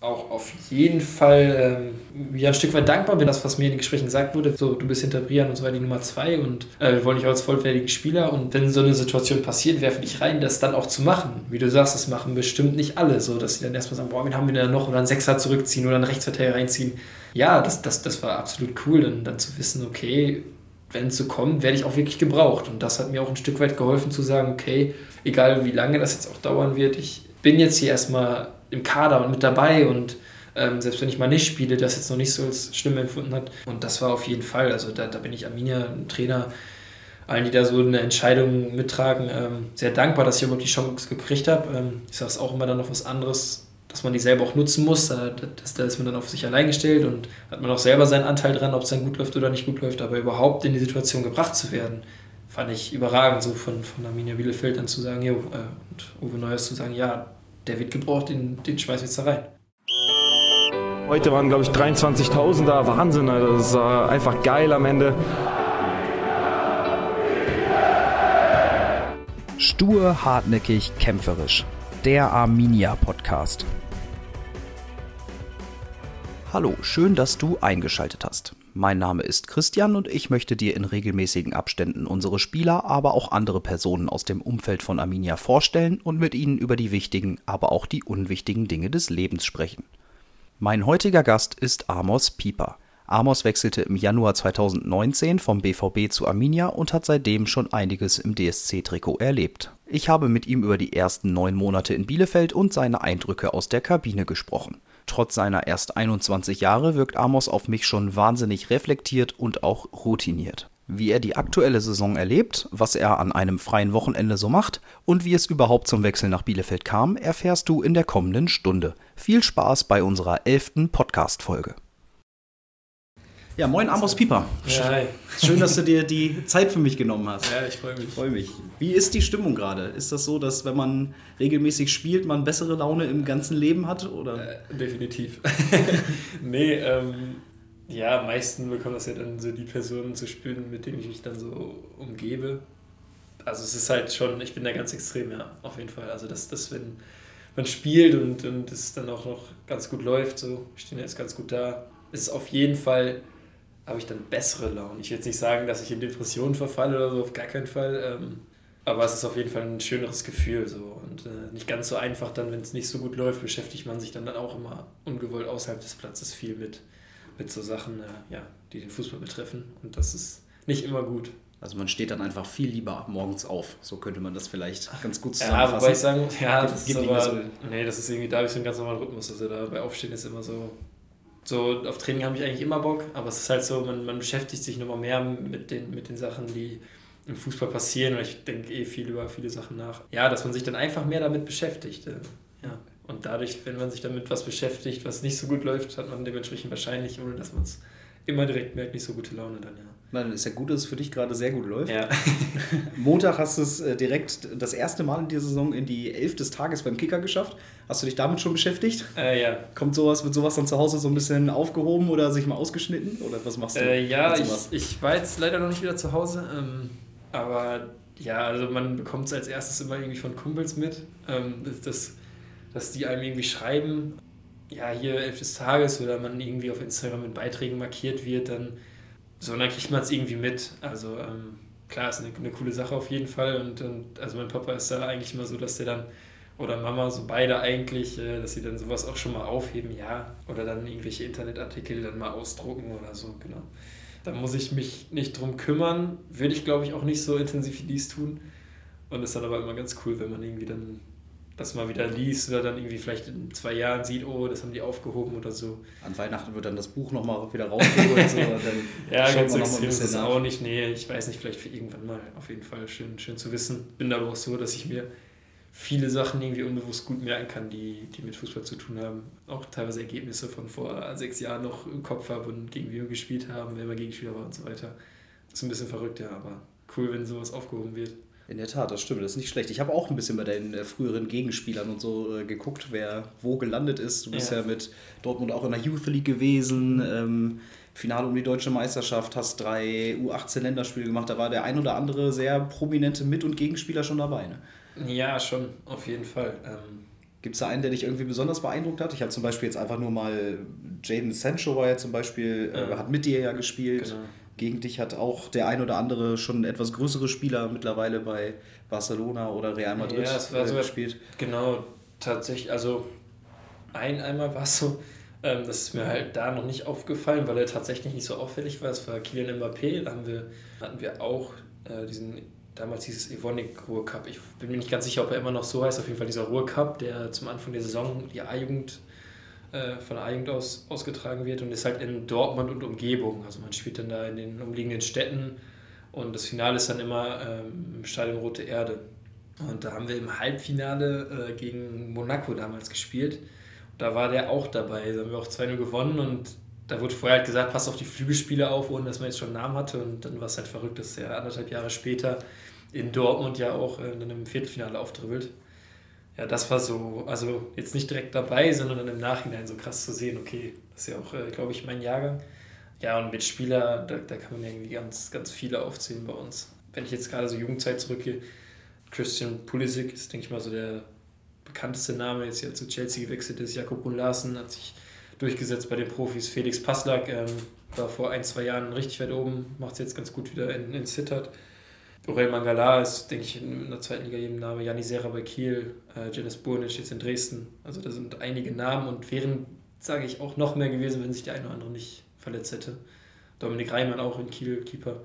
auch auf jeden Fall ähm, ja, ein Stück weit dankbar bin, das, was mir in den Gesprächen gesagt wurde. So, du bist hinter Brian und so weiter die Nummer zwei und äh, wir wollen dich auch als vollwertigen Spieler. Und wenn so eine Situation passiert, werfe dich rein, das dann auch zu machen. Wie du sagst, das machen bestimmt nicht alle, so dass sie dann erstmal sagen, boah, wen haben wir denn noch? Oder einen Sechser zurückziehen oder einen Rechtsverteidiger reinziehen. Ja, das, das, das war absolut cool, dann, dann zu wissen, okay, wenn es so kommt, werde ich auch wirklich gebraucht. Und das hat mir auch ein Stück weit geholfen zu sagen, okay, egal wie lange das jetzt auch dauern wird, ich bin jetzt hier erstmal im Kader und mit dabei und ähm, selbst wenn ich mal nicht spiele, das jetzt noch nicht so als schlimm empfunden hat. Und das war auf jeden Fall, also da, da bin ich Arminia, Trainer, allen, die da so eine Entscheidung mittragen, ähm, sehr dankbar, dass ich überhaupt die Chance gekriegt habe. Ähm, ich sage es auch immer dann noch was anderes, dass man die selber auch nutzen muss. Da, das, da ist man dann auf sich allein gestellt und hat man auch selber seinen Anteil dran, ob es dann gut läuft oder nicht gut läuft. Aber überhaupt in die Situation gebracht zu werden, fand ich überragend, so von, von Arminia Bielefeld dann zu sagen, jo, äh, und Uwe Neuers zu sagen, ja, der wird gebraucht, den, den schmeißen wir jetzt da rein. Heute waren, glaube ich, 23.000 da. Wahnsinn, das war einfach geil am Ende. Stur, hartnäckig, kämpferisch. Der Arminia Podcast. Hallo, schön, dass du eingeschaltet hast. Mein Name ist Christian und ich möchte dir in regelmäßigen Abständen unsere Spieler, aber auch andere Personen aus dem Umfeld von Arminia vorstellen und mit ihnen über die wichtigen, aber auch die unwichtigen Dinge des Lebens sprechen. Mein heutiger Gast ist Amos Pieper. Amos wechselte im Januar 2019 vom BVB zu Arminia und hat seitdem schon einiges im DSC-Trikot erlebt. Ich habe mit ihm über die ersten neun Monate in Bielefeld und seine Eindrücke aus der Kabine gesprochen. Trotz seiner erst 21 Jahre wirkt Amos auf mich schon wahnsinnig reflektiert und auch routiniert. Wie er die aktuelle Saison erlebt, was er an einem freien Wochenende so macht und wie es überhaupt zum Wechsel nach Bielefeld kam, erfährst du in der kommenden Stunde. Viel Spaß bei unserer elften Podcast-Folge. Ja, moin Amos Pieper. Ja, hi. Schön, dass du dir die Zeit für mich genommen hast. Ja, ich freue mich. Ich freue mich. Wie ist die Stimmung gerade? Ist das so, dass wenn man regelmäßig spielt, man bessere Laune im ganzen Leben hat? Oder? Äh, definitiv. nee, ähm, ja, meisten bekommen das ja dann so die Personen zu spüren, mit denen ich mich dann so umgebe. Also es ist halt schon, ich bin da ganz extrem, ja, auf jeden Fall. Also dass das wenn man spielt und, und es dann auch noch ganz gut läuft, so, ich stehe jetzt ganz gut da, ist es auf jeden Fall habe ich dann bessere Laune. Ich will jetzt nicht sagen, dass ich in Depressionen verfalle oder so, auf gar keinen Fall. Ähm, aber es ist auf jeden Fall ein schöneres Gefühl so und äh, nicht ganz so einfach dann, wenn es nicht so gut läuft, beschäftigt man sich dann, dann auch immer ungewollt außerhalb des Platzes viel mit, mit so Sachen, äh, ja, die den Fußball betreffen und das ist nicht immer gut. Also man steht dann einfach viel lieber morgens auf. So könnte man das vielleicht ganz gut zusammenfassen. Ja, wobei ich sagen, ja, das ist aber, so nee, das ist irgendwie, da habe ich so einen ganz normalen Rhythmus. Also da bei Aufstehen ist immer so, so auf Training habe ich eigentlich immer Bock, aber es ist halt so, man, man beschäftigt sich nochmal mehr mit den, mit den Sachen, die im Fußball passieren und ich denke eh viel über viele Sachen nach. Ja, dass man sich dann einfach mehr damit beschäftigt. Äh, ja. Und dadurch, wenn man sich damit was beschäftigt, was nicht so gut läuft, hat man dementsprechend wahrscheinlich, ohne dass man es immer direkt merkt, nicht so gute Laune dann, ja. Nein, ist ja gut, dass es für dich gerade sehr gut läuft. Ja. Montag hast du es äh, direkt das erste Mal in dieser Saison in die Elf des Tages beim Kicker geschafft. Hast du dich damit schon beschäftigt? Äh, ja. Kommt sowas, wird sowas dann zu Hause so ein bisschen aufgehoben oder sich mal ausgeschnitten? Oder was machst du? Äh, ja, ich, ich war jetzt leider noch nicht wieder zu Hause. Ähm, aber ja, also man bekommt es als erstes immer irgendwie von Kumpels mit, ähm, dass, dass die einem irgendwie schreiben, ja, hier Elf des Tages oder man irgendwie auf Instagram mit Beiträgen markiert wird, dann so, dann kriegt man es irgendwie mit. Also ähm, klar, ist eine, eine coole Sache auf jeden Fall. Und, und also mein Papa ist da eigentlich immer so, dass der dann, oder Mama, so beide eigentlich, äh, dass sie dann sowas auch schon mal aufheben, ja. Oder dann irgendwelche Internetartikel dann mal ausdrucken oder so, genau. Da muss ich mich nicht drum kümmern. Würde ich, glaube ich, auch nicht so intensiv wie dies tun. Und ist dann aber immer ganz cool, wenn man irgendwie dann das mal wieder liest oder dann irgendwie vielleicht in zwei Jahren sieht, oh, das haben die aufgehoben oder so. An Weihnachten wird dann das Buch nochmal wieder rausgeholt. so, ja, ganz extrem ist es auch nicht. Nee, ich weiß nicht, vielleicht für irgendwann mal. Auf jeden Fall schön, schön zu wissen. Bin aber auch so, dass ich mir viele Sachen irgendwie unbewusst gut merken kann, die, die mit Fußball zu tun haben. Auch teilweise Ergebnisse von vor sechs Jahren noch im Kopf habe und gegen wie wir gespielt haben, wer mal Gegenspieler war und so weiter. Das ist ein bisschen verrückt, ja, aber cool, wenn sowas aufgehoben wird. In der Tat, das stimmt, das ist nicht schlecht. Ich habe auch ein bisschen bei deinen äh, früheren Gegenspielern und so äh, geguckt, wer wo gelandet ist. Du bist ja, ja mit Dortmund auch in der Youth League gewesen, ähm, Finale um die deutsche Meisterschaft, hast drei U18-Länderspiele gemacht. Da war der ein oder andere sehr prominente Mit- und Gegenspieler schon dabei. Ne? Ja, schon, auf jeden Fall. Ähm, Gibt es da einen, der dich irgendwie besonders beeindruckt hat? Ich habe zum Beispiel jetzt einfach nur mal Jaden Sancho war ja zum Beispiel, äh, hat mit dir ja gespielt. Genau. Gegen dich hat auch der ein oder andere schon etwas größere Spieler mittlerweile bei Barcelona oder Real Madrid ja, es war äh, gespielt. Genau, tatsächlich. Also ein einmal war es so, ähm, das ist mir halt da noch nicht aufgefallen, weil er tatsächlich nicht so auffällig war. Es war Kylian Mbappé, da haben wir, hatten wir auch äh, diesen, damals dieses Evonik Ruhr Cup. Ich bin mir nicht ganz sicher, ob er immer noch so heißt. Auf jeden Fall dieser Ruhr Cup, der zum Anfang der Saison die A-Jugend von der A-Jugend aus ausgetragen wird und ist halt in Dortmund und Umgebung. Also man spielt dann da in den umliegenden Städten und das Finale ist dann immer ähm, im Stadion Rote Erde. Und da haben wir im Halbfinale äh, gegen Monaco damals gespielt da war der auch dabei. Da haben wir auch 2-0 gewonnen und da wurde vorher halt gesagt, pass auf die Flügelspiele auf, ohne dass man jetzt schon einen Namen hatte. Und dann war es halt verrückt, dass er anderthalb Jahre später in Dortmund ja auch äh, dann im Viertelfinale auftribbelt. Ja, das war so, also jetzt nicht direkt dabei, sondern dann im Nachhinein so krass zu sehen, okay, das ist ja auch, äh, glaube ich, mein Jahrgang. Ja, und Mitspieler, da, da kann man irgendwie ganz, ganz viele aufzählen bei uns. Wenn ich jetzt gerade so Jugendzeit zurückgehe, Christian Pulisic ist, denke ich mal, so der bekannteste Name, jetzt ja zu Chelsea gewechselt ist, Jakob Larsen, hat sich durchgesetzt bei den Profis. Felix Passlack ähm, war vor ein, zwei Jahren richtig weit oben, macht es jetzt ganz gut wieder in, in Sittard. Aurel Mangala ist, denke ich, in der zweiten Liga jedem Name. Janis Serra bei Kiel, äh, Janis Burnic jetzt in Dresden. Also da sind einige Namen und wären, sage ich, auch noch mehr gewesen, wenn sich der eine oder andere nicht verletzt hätte. Dominik Reimann auch in Kiel, Keeper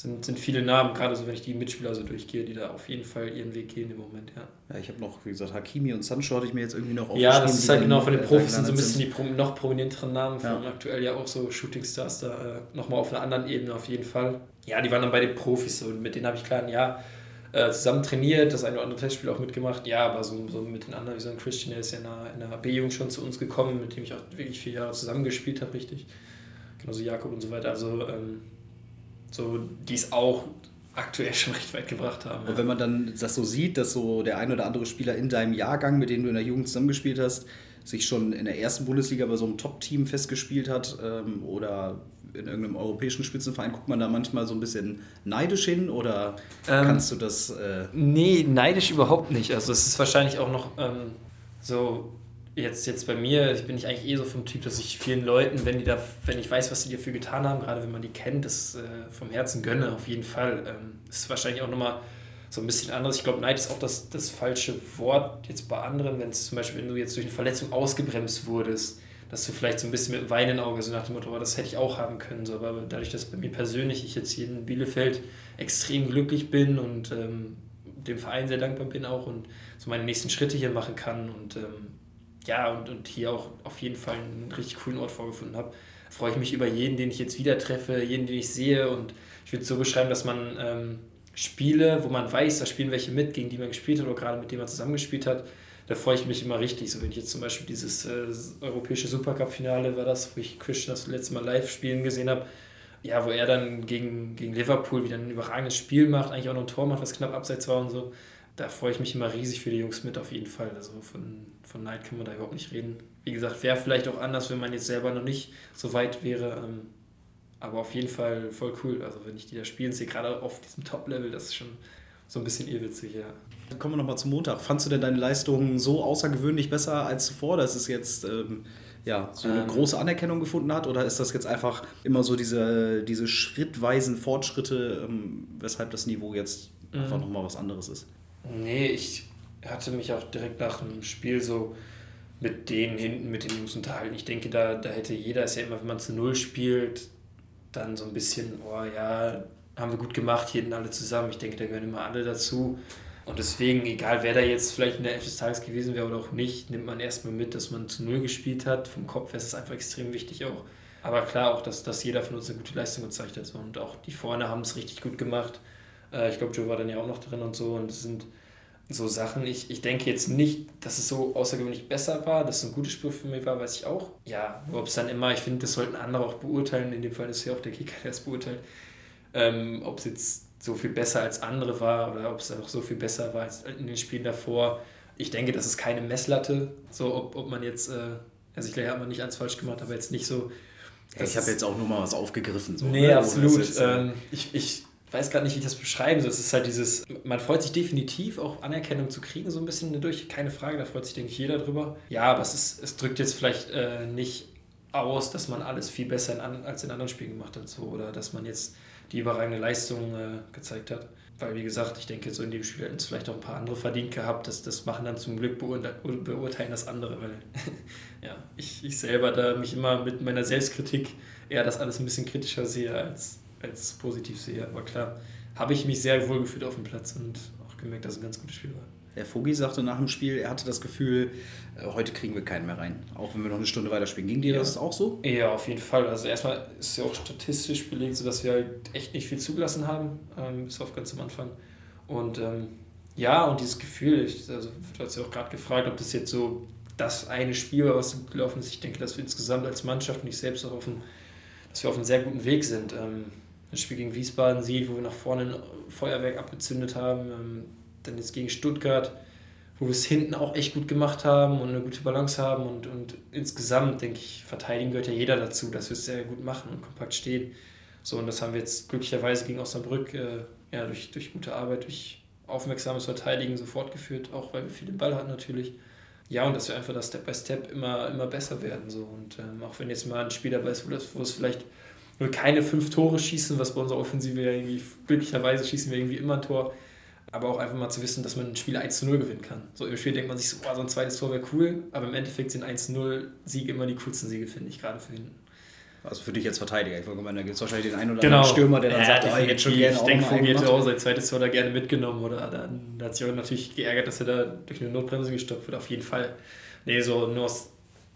sind, sind viele Namen, gerade so, wenn ich die Mitspieler so durchgehe, die da auf jeden Fall ihren Weg gehen im Moment, ja. Ja, ich habe noch, wie gesagt, Hakimi und Sancho hatte ich mir jetzt irgendwie noch aufgeschrieben. Ja, das ist halt genau von den Profis sind so ein bisschen die noch prominenteren Namen, von ja. aktuell ja auch so Shootingstars da äh, nochmal auf einer anderen Ebene auf jeden Fall. Ja, die waren dann bei den Profis so, und mit denen habe ich klar ein Jahr äh, zusammen trainiert, das eine oder andere Testspiel auch mitgemacht. Ja, aber so, so mit den anderen, wie so ein Christian, der ist ja in der, in der B-Jugend schon zu uns gekommen, mit dem ich auch wirklich vier Jahre zusammengespielt habe, richtig. Genauso Jakob und so weiter. Also, ähm, so, die es auch aktuell schon recht weit gebracht haben. Und wenn man dann das so sieht, dass so der ein oder andere Spieler in deinem Jahrgang, mit dem du in der Jugend zusammengespielt hast, sich schon in der ersten Bundesliga bei so einem Top-Team festgespielt hat ähm, oder in irgendeinem europäischen Spitzenverein, guckt man da manchmal so ein bisschen neidisch hin oder ähm, kannst du das? Äh nee, neidisch überhaupt nicht. Also es ist wahrscheinlich auch noch ähm, so jetzt, jetzt bei mir, ich bin ich eigentlich eh so vom Typ, dass ich vielen Leuten, wenn die da, wenn ich weiß, was sie dafür getan haben, gerade wenn man die kennt, das äh, vom Herzen gönne, auf jeden Fall. Ähm, ist wahrscheinlich auch nochmal so ein bisschen anderes. Ich glaube, Neid ist auch das, das falsche Wort jetzt bei anderen, wenn es zum Beispiel, wenn du jetzt durch eine Verletzung ausgebremst wurdest, dass du vielleicht so ein bisschen mit Weinen Auge so nach dem Motto, oh, das hätte ich auch haben können. So, aber dadurch, dass bei mir persönlich ich jetzt hier in Bielefeld extrem glücklich bin und ähm, dem Verein sehr dankbar bin auch und so meine nächsten Schritte hier machen kann und ähm, ja, und, und hier auch auf jeden Fall einen richtig coolen Ort vorgefunden habe, freue ich mich über jeden, den ich jetzt wieder treffe, jeden, den ich sehe. Und ich würde es so beschreiben, dass man ähm, Spiele, wo man weiß, da spielen welche mit, gegen die man gespielt hat oder gerade mit denen man zusammengespielt hat, da freue ich mich immer richtig. So, wenn ich jetzt zum Beispiel dieses äh, europäische Supercup-Finale war das, wo ich Christian das letzte Mal live spielen gesehen habe, ja, wo er dann gegen, gegen Liverpool wieder ein überragendes Spiel macht, eigentlich auch noch ein Tor macht, was knapp abseits war und so da freue ich mich immer riesig für die Jungs mit, auf jeden Fall. Also von, von Neid kann man da überhaupt nicht reden. Wie gesagt, wäre vielleicht auch anders, wenn man jetzt selber noch nicht so weit wäre. Ähm, aber auf jeden Fall voll cool. Also wenn ich die da spielen sehe, gerade auf diesem Top-Level, das ist schon so ein bisschen irrwitzig, ja. Dann kommen wir nochmal zum Montag. Fandst du denn deine Leistung so außergewöhnlich besser als zuvor, dass es jetzt ähm, ja, so eine ähm, große Anerkennung gefunden hat? Oder ist das jetzt einfach immer so diese, diese schrittweisen Fortschritte, ähm, weshalb das Niveau jetzt einfach mhm. nochmal was anderes ist? Nee, ich hatte mich auch direkt nach dem Spiel so mit denen hinten, mit den Jungs unterhalten. Ich denke, da, da hätte jeder, ist ja immer, wenn man zu Null spielt, dann so ein bisschen, oh ja, haben wir gut gemacht, hier hinten alle zusammen. Ich denke, da gehören immer alle dazu. Und deswegen, egal wer da jetzt vielleicht in der Elf des Tages gewesen wäre oder auch nicht, nimmt man erstmal mit, dass man zu Null gespielt hat. Vom Kopf her ist es einfach extrem wichtig auch. Aber klar auch, dass, dass jeder von uns eine gute Leistung gezeigt hat. Und auch die vorne haben es richtig gut gemacht. Äh, ich glaube, Joe war dann ja auch noch drin und so. Und es sind so Sachen. Ich, ich denke jetzt nicht, dass es so außergewöhnlich besser war, dass es ein gutes Spiel für mich war, weiß ich auch. Ja, ob es dann immer, ich finde, das sollten andere auch beurteilen. In dem Fall ist ja auch der Kicker, der es beurteilt. Ähm, ob es jetzt so viel besser als andere war oder ob es auch so viel besser war als in den Spielen davor. Ich denke, das ist keine Messlatte. So, ob, ob man jetzt, äh, also ich glaube, hat man nicht alles falsch gemacht, aber jetzt nicht so. Ja, ich habe jetzt auch nur mal was aufgegriffen. So, nee, ne? absolut. Äh, ähm, ich, ich weiß gerade nicht, wie ich das beschreiben soll. Es ist halt dieses, man freut sich definitiv auch Anerkennung zu kriegen, so ein bisschen dadurch, keine Frage, da freut sich, denke ich, jeder drüber. Ja, aber es, ist, es drückt jetzt vielleicht äh, nicht aus, dass man alles viel besser in, als in anderen Spielen gemacht hat, so, oder dass man jetzt die überragende Leistung äh, gezeigt hat. Weil, wie gesagt, ich denke, so in dem Spiel hätten es vielleicht auch ein paar andere verdient gehabt. Das, das machen dann zum Glück beurteilen das andere, weil ja, ich, ich selber da mich immer mit meiner Selbstkritik eher das alles ein bisschen kritischer sehe als, als positiv sehe. Aber klar, habe ich mich sehr wohl gefühlt auf dem Platz und auch gemerkt, dass es ein ganz gutes Spiel war. Der Vogi sagte nach dem Spiel, er hatte das Gefühl, äh, heute kriegen wir keinen mehr rein, auch wenn wir noch eine Stunde weiterspielen. Ging dir ja. das auch so? Ja, auf jeden Fall. Also erstmal ist es ja auch statistisch belegt, so dass wir halt echt nicht viel zugelassen haben, ähm, bis auf ganz am Anfang. Und ähm, ja, und dieses Gefühl, ich, also, du hast ja auch gerade gefragt, ob das jetzt so das eine Spiel war, was gut gelaufen ist. Ich denke, dass wir insgesamt als Mannschaft und ich selbst auch auf einem, dass wir auf einem sehr guten Weg sind. Ähm, das Spiel gegen Wiesbaden sieht, wo wir nach vorne ein Feuerwerk abgezündet haben. Ähm, dann jetzt gegen Stuttgart, wo wir es hinten auch echt gut gemacht haben und eine gute Balance haben. Und, und insgesamt, denke ich, verteidigen gehört ja jeder dazu, dass wir es sehr gut machen und kompakt stehen. So, und das haben wir jetzt glücklicherweise gegen Osnabrück äh, ja, durch, durch gute Arbeit, durch aufmerksames Verteidigen so fortgeführt, auch weil wir viel den Ball hatten natürlich. Ja, und dass wir einfach das Step by Step immer, immer besser werden. So. Und ähm, auch wenn jetzt mal ein Spiel dabei ist, wo es vielleicht nur keine fünf Tore schießen, was bei unserer Offensive ja irgendwie, glücklicherweise schießen wir irgendwie immer ein Tor, aber auch einfach mal zu wissen, dass man ein Spiel 1 zu 0 gewinnen kann. So im Spiel denkt man sich so, oh, so ein zweites Tor wäre cool, aber im Endeffekt sind 1 zu 0 Siege immer die coolsten Siege, finde ich, gerade für hinten. Also für dich als Verteidiger. Ich wollte da gibt es wahrscheinlich den einen oder genau. anderen Stürmer, der dann ja, sagt, oh, jetzt schon gerne Ich denke, Vogel hätte auch sein zweites Tor da gerne mitgenommen. Oder dann hat sich auch natürlich geärgert, dass er da durch eine Notbremse gestoppt wird. Auf jeden Fall. Nee, so nur aus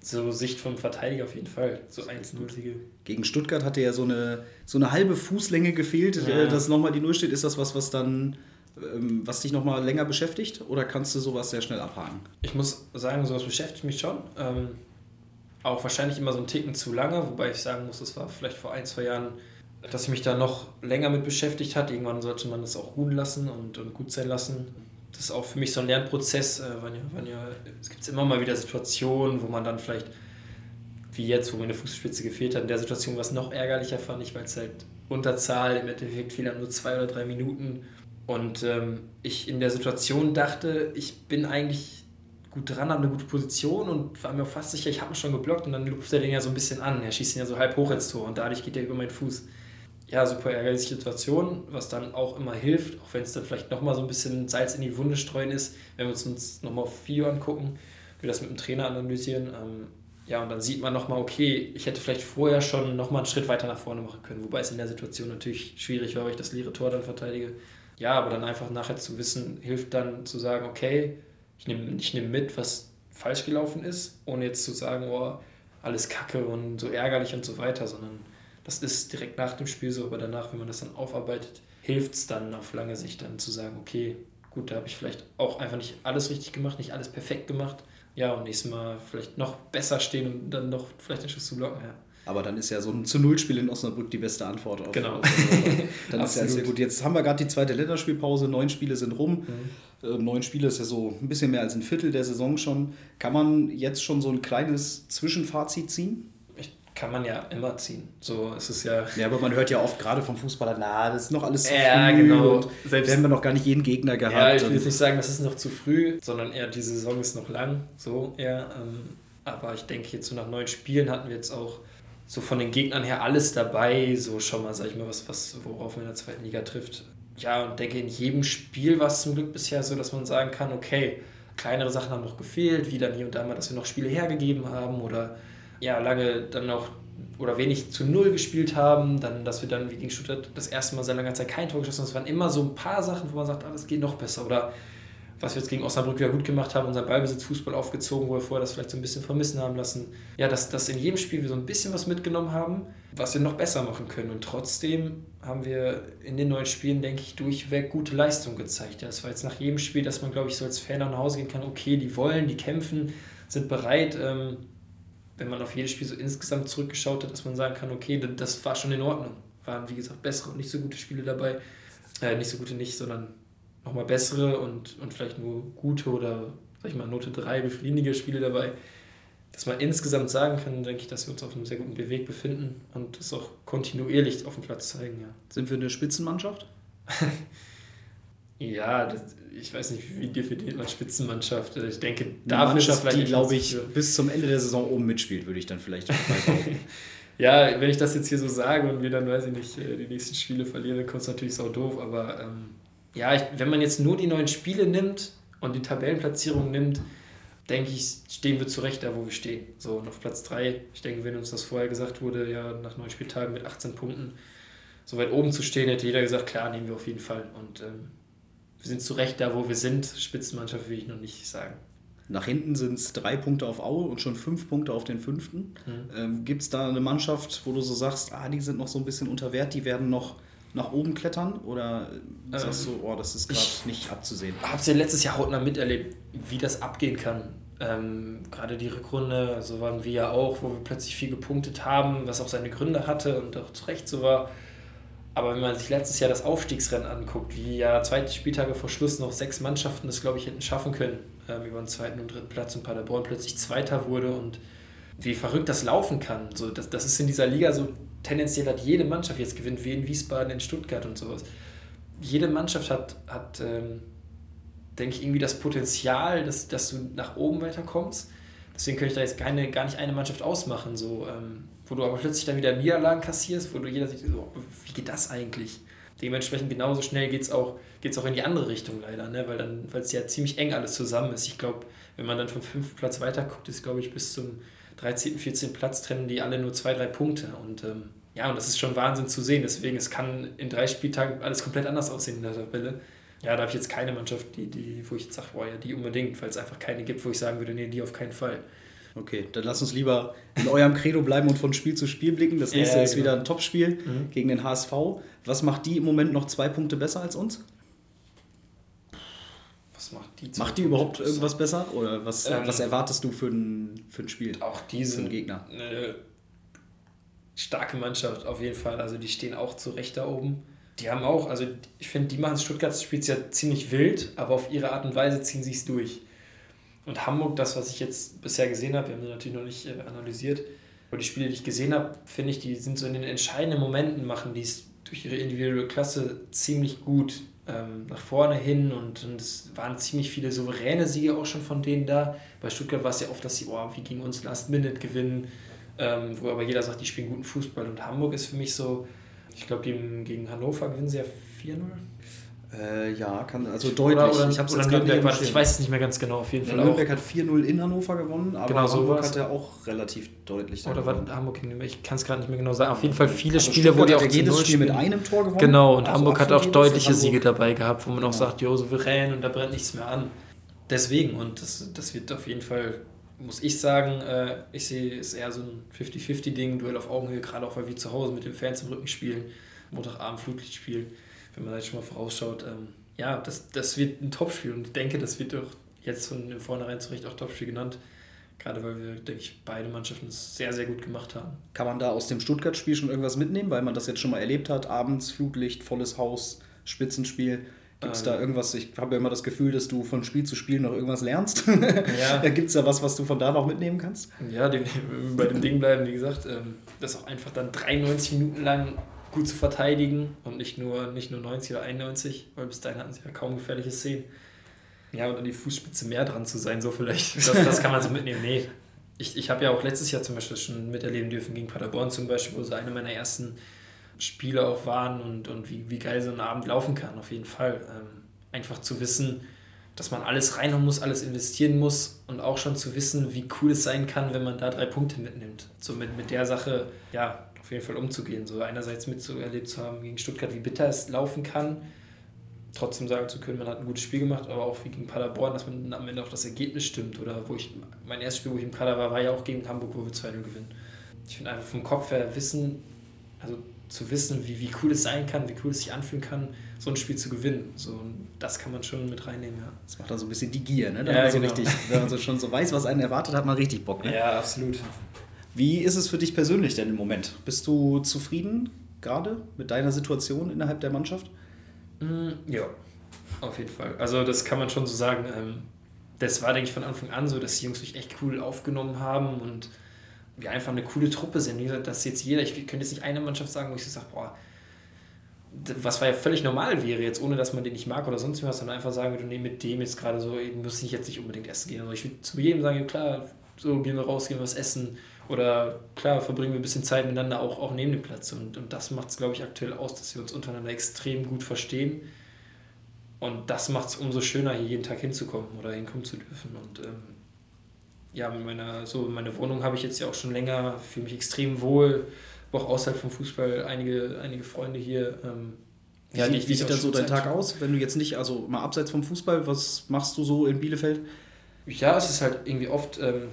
so Sicht vom Verteidiger auf jeden Fall. So 1-0-Siege. Gegen Stuttgart hatte ja so eine, so eine halbe Fußlänge gefehlt, ja. dass nochmal die Null steht. Ist das was, was dann ähm, was dich noch mal länger beschäftigt oder kannst du sowas sehr schnell abhaken? Ich muss sagen, sowas beschäftigt mich schon. Ähm, auch wahrscheinlich immer so einen Ticken zu lange, wobei ich sagen muss, das war vielleicht vor ein, zwei Jahren, dass ich mich da noch länger mit beschäftigt hat. Irgendwann sollte man das auch ruhen lassen und, und gut sein lassen. Das ist auch für mich so ein Lernprozess. Äh, wann ja, wann ja, es gibt immer mal wieder Situationen, wo man dann vielleicht, wie jetzt, wo mir eine Fußspitze gefehlt hat, in der Situation was noch ärgerlicher fand ich, weil es halt Unterzahl, im Endeffekt fehlen nur zwei oder drei Minuten und ähm, ich in der Situation dachte, ich bin eigentlich gut dran, habe eine gute Position und war mir fast sicher, ich habe ihn schon geblockt und dann luft er den ja so ein bisschen an. Er schießt ihn ja so halb hoch ins Tor und dadurch geht er über meinen Fuß. Ja, super ärgerliche Situation, was dann auch immer hilft, auch wenn es dann vielleicht nochmal so ein bisschen Salz in die Wunde streuen ist, wenn wir uns, uns nochmal auf Video angucken, wir das mit dem Trainer analysieren. Ähm, ja, und dann sieht man nochmal, okay, ich hätte vielleicht vorher schon nochmal einen Schritt weiter nach vorne machen können, wobei es in der Situation natürlich schwierig war, weil ich das leere Tor dann verteidige. Ja, aber dann einfach nachher zu wissen, hilft dann zu sagen, okay, ich nehme ich nehm mit, was falsch gelaufen ist, ohne jetzt zu sagen, oh, alles kacke und so ärgerlich und so weiter, sondern das ist direkt nach dem Spiel so, aber danach, wenn man das dann aufarbeitet, hilft es dann auf lange Sicht dann zu sagen, okay, gut, da habe ich vielleicht auch einfach nicht alles richtig gemacht, nicht alles perfekt gemacht. Ja, und nächstes Mal vielleicht noch besser stehen und dann noch vielleicht den Schuss zu blocken, ja. Aber dann ist ja so ein zu Null-Spiel in Osnabrück die beste Antwort auf. Genau. dann ist ja sehr gut. Jetzt haben wir gerade die zweite Länderspielpause, neun Spiele sind rum. Mhm. Äh, neun Spiele ist ja so ein bisschen mehr als ein Viertel der Saison schon. Kann man jetzt schon so ein kleines Zwischenfazit ziehen? Kann man ja immer ziehen. So ist es ja. Ja, aber man hört ja oft gerade vom Fußballer, na, das ist noch alles zu ja, früh. genau. Selbst haben wir noch gar nicht jeden Gegner gehabt. Ja, ich will jetzt nicht sagen, das ist noch zu früh, sondern eher die Saison ist noch lang. So eher. Ähm, aber ich denke, jetzt so nach neun Spielen hatten wir jetzt auch so von den Gegnern her alles dabei, so schon mal, sag ich mal, was, was worauf man in der zweiten Liga trifft. Ja, und denke, in jedem Spiel war es zum Glück bisher so, dass man sagen kann, okay, kleinere Sachen haben noch gefehlt, wie dann hier und da mal, dass wir noch Spiele hergegeben haben oder ja, lange dann noch oder wenig zu Null gespielt haben, dann, dass wir dann wie gegen Stuttgart das erste Mal seit langer Zeit kein Tor geschossen haben. Es waren immer so ein paar Sachen, wo man sagt, ah, das geht noch besser. Oder was wir jetzt gegen Osnabrück wieder gut gemacht haben, unseren Ballbesitzfußball aufgezogen, wo wir vorher das vielleicht so ein bisschen vermissen haben lassen. Ja, dass, dass in jedem Spiel wir so ein bisschen was mitgenommen haben, was wir noch besser machen können. Und trotzdem haben wir in den neuen Spielen, denke ich, durchweg gute Leistung gezeigt. Ja, das war jetzt nach jedem Spiel, dass man, glaube ich, so als Fan nach Hause gehen kann, okay, die wollen, die kämpfen, sind bereit. Ähm, wenn man auf jedes Spiel so insgesamt zurückgeschaut hat, dass man sagen kann, okay, das war schon in Ordnung. Waren, wie gesagt, bessere und nicht so gute Spiele dabei. Äh, nicht so gute nicht, sondern nochmal bessere und, und vielleicht nur gute oder, sag ich mal, Note 3 befriedigende Spiele dabei. Dass man insgesamt sagen kann, denke ich, dass wir uns auf einem sehr guten Weg befinden und das auch kontinuierlich auf dem Platz zeigen. Ja. Sind wir eine Spitzenmannschaft? ja, das, ich weiß nicht, wie definiert man Spitzenmannschaft. Ich denke, da Mannschaft, die, glaube ich, bis zum Ende der Saison oben mitspielt, würde ich dann vielleicht Ja, wenn ich das jetzt hier so sage und wir dann, weiß ich nicht, äh, die nächsten Spiele verlieren, dann kommt es natürlich sau doof. Aber ähm, ja, ich, wenn man jetzt nur die neuen Spiele nimmt und die Tabellenplatzierung nimmt, denke ich, stehen wir zurecht da, wo wir stehen. So, und auf Platz 3, ich denke, wenn uns das vorher gesagt wurde, ja, nach neun Spieltagen mit 18 Punkten so weit oben zu stehen, hätte jeder gesagt, klar, nehmen wir auf jeden Fall. Und ähm, wir sind zurecht da, wo wir sind. Spitzenmannschaft will ich noch nicht sagen. Nach hinten sind es drei Punkte auf Aue und schon fünf Punkte auf den fünften. Mhm. Ähm, Gibt es da eine Mannschaft, wo du so sagst, ah, die sind noch so ein bisschen unter Wert, die werden noch nach oben klettern? Oder sagst ähm, du, oh, das ist gerade nicht abzusehen? Ich habe es ja letztes Jahr hautnah miterlebt, wie das abgehen kann. Ähm, gerade die Rückrunde, so waren wir ja auch, wo wir plötzlich viel gepunktet haben, was auch seine Gründe hatte und auch zu Recht so war. Aber wenn man sich letztes Jahr das Aufstiegsrennen anguckt, wie ja zweite Spieltage vor Schluss noch sechs Mannschaften das, glaube ich, hätten schaffen können, ähm, über den zweiten und dritten Platz und Paderborn plötzlich Zweiter wurde und wie verrückt das laufen kann. So, das, das ist in dieser Liga so, tendenziell hat jede Mannschaft, jetzt gewinnt wie in Wiesbaden, in Stuttgart und sowas. Jede Mannschaft hat, hat ähm, denke ich, irgendwie das Potenzial, dass, dass du nach oben weiterkommst. Deswegen könnte ich da jetzt keine, gar nicht eine Mannschaft ausmachen. So, ähm, wo du aber plötzlich dann wieder Niederlagen kassierst, wo du jeder sieht, so, wie geht das eigentlich? Dementsprechend genauso schnell geht es auch, geht's auch in die andere Richtung leider, ne? weil es ja ziemlich eng alles zusammen ist. Ich glaube, wenn man dann vom fünften Platz weiter guckt, ist glaube ich bis zum 13., 14. Platz trennen die alle nur zwei, drei Punkte. Und ähm, ja, und das ist schon Wahnsinn zu sehen. Deswegen, es kann in drei Spieltagen alles komplett anders aussehen in der Tabelle. Ja, da habe ich jetzt keine Mannschaft, die, die, wo ich jetzt sage, boah, ja, die unbedingt, weil es einfach keine gibt, wo ich sagen würde, nee, die auf keinen Fall. Okay, dann lass uns lieber in eurem Credo bleiben und von Spiel zu Spiel blicken. Das nächste ja, ist genau. wieder ein Topspiel mhm. gegen den HSV. Was macht die im Moment noch zwei Punkte besser als uns? Was macht die? Macht die überhaupt besser? irgendwas besser? Oder was, ähm, was erwartest du für ein, für ein Spiel? Auch diese Gegner. Eine starke Mannschaft auf jeden Fall. Also die stehen auch zurecht da oben. Die haben auch, also ich finde, die machen Stuttgarts Spiels ja ziemlich wild, aber auf ihre Art und Weise ziehen sie es durch. Und Hamburg, das, was ich jetzt bisher gesehen habe, wir haben sie natürlich noch nicht äh, analysiert, aber die Spiele, die ich gesehen habe, finde ich, die sind so in den entscheidenden Momenten, machen die es durch ihre individuelle Klasse ziemlich gut ähm, nach vorne hin und, und es waren ziemlich viele souveräne Siege auch schon von denen da. Bei Stuttgart war es ja oft, dass sie, oh, wie gegen uns Last Minute gewinnen, ähm, wo aber jeder sagt, die spielen guten Fußball. Und Hamburg ist für mich so, ich glaube, gegen Hannover gewinnen sie ja 4-0. Äh, ja, kann, also deutlich. Oder, oder, ich, hab's oder Nürnberg, warte, ich weiß es nicht mehr ganz genau, auf jeden Fall. Nürnberg hat 4-0 in Hannover gewonnen, aber genau, Hamburg hat ja auch relativ deutlich. Oder war Hamburg gegen Nürnberg? Ich kann es gerade nicht mehr genau sagen. Auf jeden Fall viele also Spiele, wo die auch jedes Spiel mit einem Tor gewonnen Genau, und also Hamburg hat auch deutliche Siege dabei gehabt, wo man auch ja. sagt, jo, souverän und da brennt nichts mehr an. Deswegen, und das, das wird auf jeden Fall, muss ich sagen, äh, ich sehe es eher so ein 50-50-Ding, Duell auf Augenhöhe, gerade auch weil wir zu Hause mit den Fans im Rücken spielen, Montagabend Flutlichtspiel, wenn man da jetzt schon mal vorausschaut. Ähm, ja, das, das wird ein Topspiel und ich denke, das wird doch jetzt von vornherein zu Recht auch Topspiel genannt. Gerade weil wir, denke ich, beide Mannschaften es sehr, sehr gut gemacht haben. Kann man da aus dem Stuttgart-Spiel schon irgendwas mitnehmen, weil man das jetzt schon mal erlebt hat? Abends, Flutlicht, volles Haus, Spitzenspiel. Gibt es ähm, da irgendwas? Ich habe ja immer das Gefühl, dass du von Spiel zu Spiel noch irgendwas lernst. Ja. Gibt es da was, was du von da noch mitnehmen kannst? Ja, die, bei dem Ding bleiben, wie gesagt, ähm, das auch einfach dann 93 Minuten lang gut zu verteidigen und nicht nur, nicht nur 90 oder 91, weil bis dahin hatten sie ja kaum gefährliche Szenen. Ja, und an die Fußspitze mehr dran zu sein, so vielleicht. Das, das kann man so mitnehmen. Nee. Ich, ich habe ja auch letztes Jahr zum Beispiel schon miterleben dürfen gegen Paderborn zum Beispiel, wo sie eine meiner ersten Spiele auch waren und, und wie, wie geil so ein Abend laufen kann, auf jeden Fall. Ähm, einfach zu wissen, dass man alles reinhauen muss, alles investieren muss und auch schon zu wissen, wie cool es sein kann, wenn man da drei Punkte mitnimmt. So mit, mit der Sache, ja, auf jeden Fall umzugehen. So einerseits mitzuerlebt zu haben gegen Stuttgart, wie bitter es laufen kann, trotzdem sagen zu können, man hat ein gutes Spiel gemacht, aber auch wie gegen Paderborn, dass man am Ende auch das Ergebnis stimmt. Oder wo ich, mein erstes Spiel, wo ich im Kader war, war ja auch gegen Hamburg, wo wir 2-0 gewinnen. Ich finde einfach vom Kopf her wissen, also zu wissen, wie, wie cool es sein kann, wie cool es sich anfühlen kann, so ein Spiel zu gewinnen. So, das kann man schon mit reinnehmen, ja. Das macht dann so ein bisschen die Gier, ne? Dann ja, so genau. richtig, wenn man so schon so weiß, was einen erwartet, hat man richtig Bock, ne? Ja, absolut. Wie ist es für dich persönlich denn im Moment? Bist du zufrieden gerade mit deiner Situation innerhalb der Mannschaft? Mm, ja, auf jeden Fall. Also das kann man schon so sagen. Ähm, das war, denke ich, von Anfang an so, dass die Jungs mich echt cool aufgenommen haben und wir einfach eine coole Truppe sind. Wie gesagt, dass jetzt jeder, ich könnte jetzt nicht eine Mannschaft sagen, wo ich so sage, boah, was ja völlig normal wäre, jetzt ohne dass man den nicht mag oder sonst was, dann einfach sagen würde, nee, mit dem jetzt gerade so, muss ich jetzt nicht unbedingt essen gehen. Aber ich würde zu jedem sagen, ja, klar, so gehen wir raus, gehen wir was essen. Oder klar, verbringen wir ein bisschen Zeit miteinander auch, auch neben dem Platz. Und, und das macht es, glaube ich, aktuell aus, dass wir uns untereinander extrem gut verstehen. Und das macht es umso schöner, hier jeden Tag hinzukommen oder hinkommen zu dürfen. Und ähm, ja, mit meiner, so meine Wohnung habe ich jetzt ja auch schon länger, fühle mich extrem wohl, auch außerhalb vom Fußball einige, einige Freunde hier. Ähm, wie ja, sieht, wie sieht dann so dein Tag aus, wenn du jetzt nicht, also mal abseits vom Fußball, was machst du so in Bielefeld? Ja, es ist halt irgendwie oft, ähm,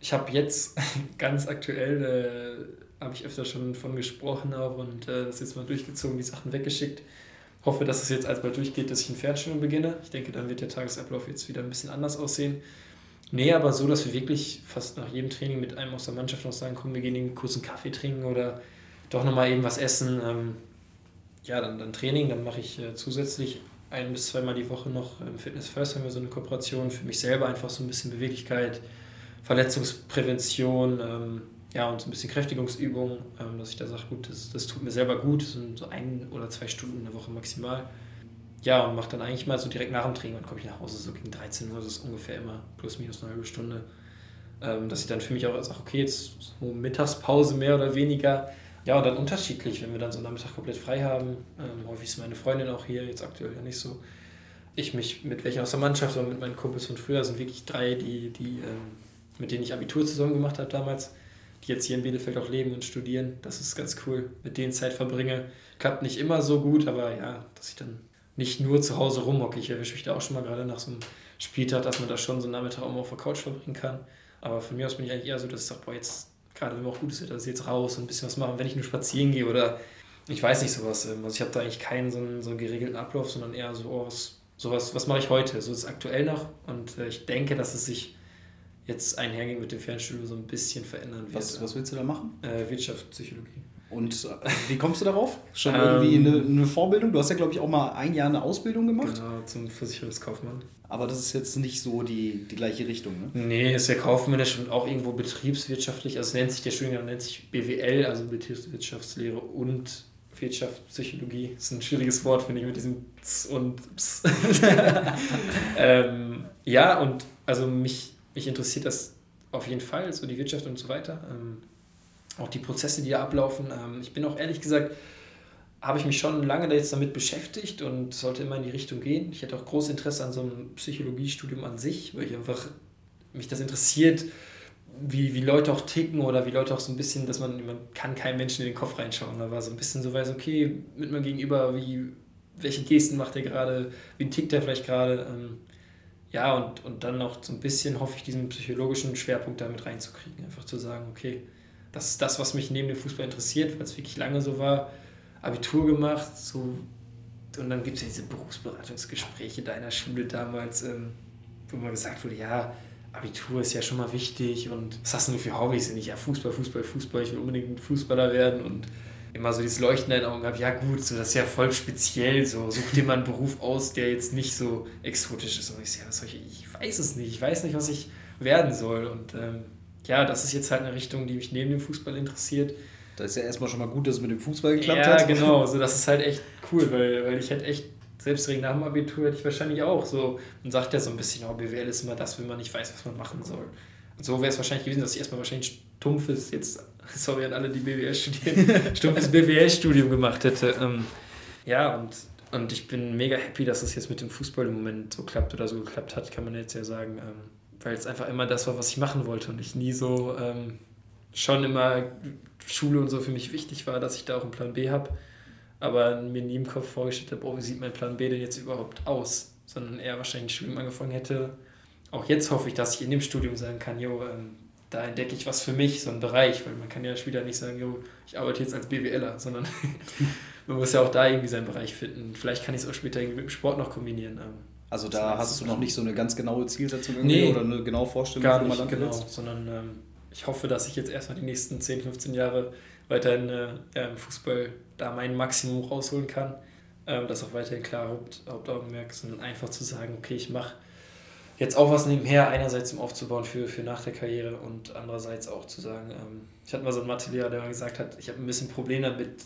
ich habe jetzt ganz aktuell, äh, habe ich öfter schon von gesprochen auch und äh, das jetzt mal durchgezogen, die Sachen weggeschickt. Hoffe, dass es jetzt alsbald durchgeht, dass ich ein Fernstudium beginne. Ich denke, dann wird der Tagesablauf jetzt wieder ein bisschen anders aussehen. Nee, aber so, dass wir wirklich fast nach jedem Training mit einem aus der Mannschaft noch sagen, komm, wir gehen einen kurzen Kaffee trinken oder doch nochmal eben was essen. Ähm, ja, dann, dann Training, dann mache ich äh, zusätzlich ein bis zweimal die Woche noch im Fitness First haben wir so eine Kooperation für mich selber einfach so ein bisschen Beweglichkeit, Verletzungsprävention, ähm, ja und so ein bisschen Kräftigungsübung, ähm, dass ich da sage, gut, das, das tut mir selber gut, das sind so ein oder zwei Stunden in der Woche maximal. Ja, und mache dann eigentlich mal so direkt nach dem Training, dann komme ich nach Hause so gegen 13 Uhr, das ist ungefähr immer plus minus eine halbe Stunde, ähm, dass ich dann für mich auch sage, okay, jetzt so Mittagspause mehr oder weniger, ja, und dann unterschiedlich, wenn wir dann so einen Nachmittag komplett frei haben. Ähm, häufig ist meine Freundin auch hier, jetzt aktuell ja nicht so. Ich mich mit welchen aus der Mannschaft oder mit meinen Kumpels von früher sind wirklich drei, die, die, ähm, mit denen ich Abitur zusammen gemacht habe damals, die jetzt hier in Bielefeld auch leben und studieren. Das ist ganz cool, mit denen Zeit verbringe. Klappt nicht immer so gut, aber ja, dass ich dann nicht nur zu Hause rumhocke. Ich erwische mich da auch schon mal gerade nach so einem Spieltag, dass man da schon so einen Nachmittag auch mal auf der Couch verbringen kann. Aber von mir aus bin ich eigentlich eher so, dass ich sage, boah, jetzt gerade wenn wir auch gutes Wetter ist, jetzt raus und ein bisschen was machen, wenn ich nur spazieren gehe oder ich weiß nicht sowas. Ähm, also ich habe da eigentlich keinen so einen, so einen geregelten Ablauf, sondern eher so, oh, was, sowas, was mache ich heute? So ist es aktuell noch und äh, ich denke, dass es sich jetzt einhergehend mit dem Fernstudio so ein bisschen verändern wird. Was, was willst du da machen? Äh, Wirtschaft, Psychologie. Und äh, wie kommst du darauf? Schon irgendwie ähm, eine, eine, Vorbildung? Du hast ja, glaube ich, auch mal ein Jahr eine Ausbildung gemacht. Genau, zum Versicherungskaufmann. Aber das ist jetzt nicht so die, die gleiche Richtung, ne? Nee, ist ja kaufmännisch und auch irgendwo betriebswirtschaftlich. Also nennt sich der Studiengang nennt sich BWL, also Betriebswirtschaftslehre und Wirtschaftspsychologie. Das ist ein schwieriges Wort, finde ich, mit diesem Z und Ps. ähm, ja, und also mich, mich interessiert das auf jeden Fall, so die Wirtschaft und so weiter. Ähm, auch die Prozesse, die da ablaufen. Ähm, ich bin auch ehrlich gesagt, habe ich mich schon lange jetzt damit beschäftigt und sollte immer in die Richtung gehen. Ich hätte auch großes Interesse an so einem Psychologiestudium an sich, weil ich einfach mich das interessiert, wie, wie Leute auch ticken oder wie Leute auch so ein bisschen, dass man, man kann keinem Menschen in den Kopf reinschauen. Da war so ein bisschen so weiß, okay, mit mir gegenüber, wie, welche Gesten macht er gerade, wie tickt er vielleicht gerade. Ähm, ja, und, und dann noch so ein bisschen hoffe ich, diesen psychologischen Schwerpunkt damit reinzukriegen. Einfach zu sagen, okay, das ist das, was mich neben dem Fußball interessiert, weil es wirklich lange so war. Abitur gemacht, so und dann gibt es ja diese Berufsberatungsgespräche deiner Schule damals, ähm, wo man gesagt wurde, ja, Abitur ist ja schon mal wichtig und was hast du denn für Hobbys? Und ich, ja, Fußball, Fußball, Fußball, ich will unbedingt ein Fußballer werden und immer so dieses Leuchten in den Augen habe, ja gut, so, das ist ja voll speziell, so such dir mal einen Beruf aus, der jetzt nicht so exotisch ist. Und ich, ja, was soll ich, ich weiß es nicht, ich weiß nicht, was ich werden soll und ähm, ja, das ist jetzt halt eine Richtung, die mich neben dem Fußball interessiert. Da ist ja erstmal schon mal gut, dass es mit dem Fußball geklappt ja, hat. Ja, genau. Also das ist halt echt cool, weil, weil ich hätte echt, selbst direkt nach dem Abitur hätte ich wahrscheinlich auch so, man sagt ja so ein bisschen, oh, BWL ist immer das, wenn man nicht weiß, was man machen soll. Und so wäre es wahrscheinlich gewesen, dass ich erstmal wahrscheinlich stumpfes, jetzt, sorry an alle, die BWL studieren, stumpfes BWL-Studium gemacht hätte. Ähm, ja, und, und ich bin mega happy, dass es jetzt mit dem Fußball im Moment so klappt oder so geklappt hat, kann man jetzt ja sagen. Ähm, weil es einfach immer das war, was ich machen wollte und ich nie so ähm, schon immer Schule und so für mich wichtig war, dass ich da auch einen Plan B habe, aber mir nie im Kopf vorgestellt habe, oh, wie sieht mein Plan B denn jetzt überhaupt aus, sondern eher wahrscheinlich ein Studium angefangen hätte. Auch jetzt hoffe ich, dass ich in dem Studium sagen kann, jo, ähm, da entdecke ich was für mich, so einen Bereich, weil man kann ja später nicht sagen, jo, ich arbeite jetzt als BWLer, sondern man muss ja auch da irgendwie seinen Bereich finden. Vielleicht kann ich es auch später irgendwie mit dem Sport noch kombinieren. Ähm, also da hast du noch nicht so eine ganz genaue Zielsetzung irgendwie nee, oder eine genaue Vorstellung, gar nicht, genau, willst? sondern ähm, ich hoffe, dass ich jetzt erstmal die nächsten 10, 15 Jahre weiterhin äh, im Fußball da mein Maximum rausholen kann. Ähm, das auch weiterhin klar Haupt, Hauptaugenmerk, sondern einfach zu sagen, okay, ich mache jetzt auch was nebenher, einerseits um aufzubauen für, für nach der Karriere und andererseits auch zu sagen, ähm, ich hatte mal so einen Mathelehrer, der mal gesagt hat, ich habe ein bisschen Probleme damit,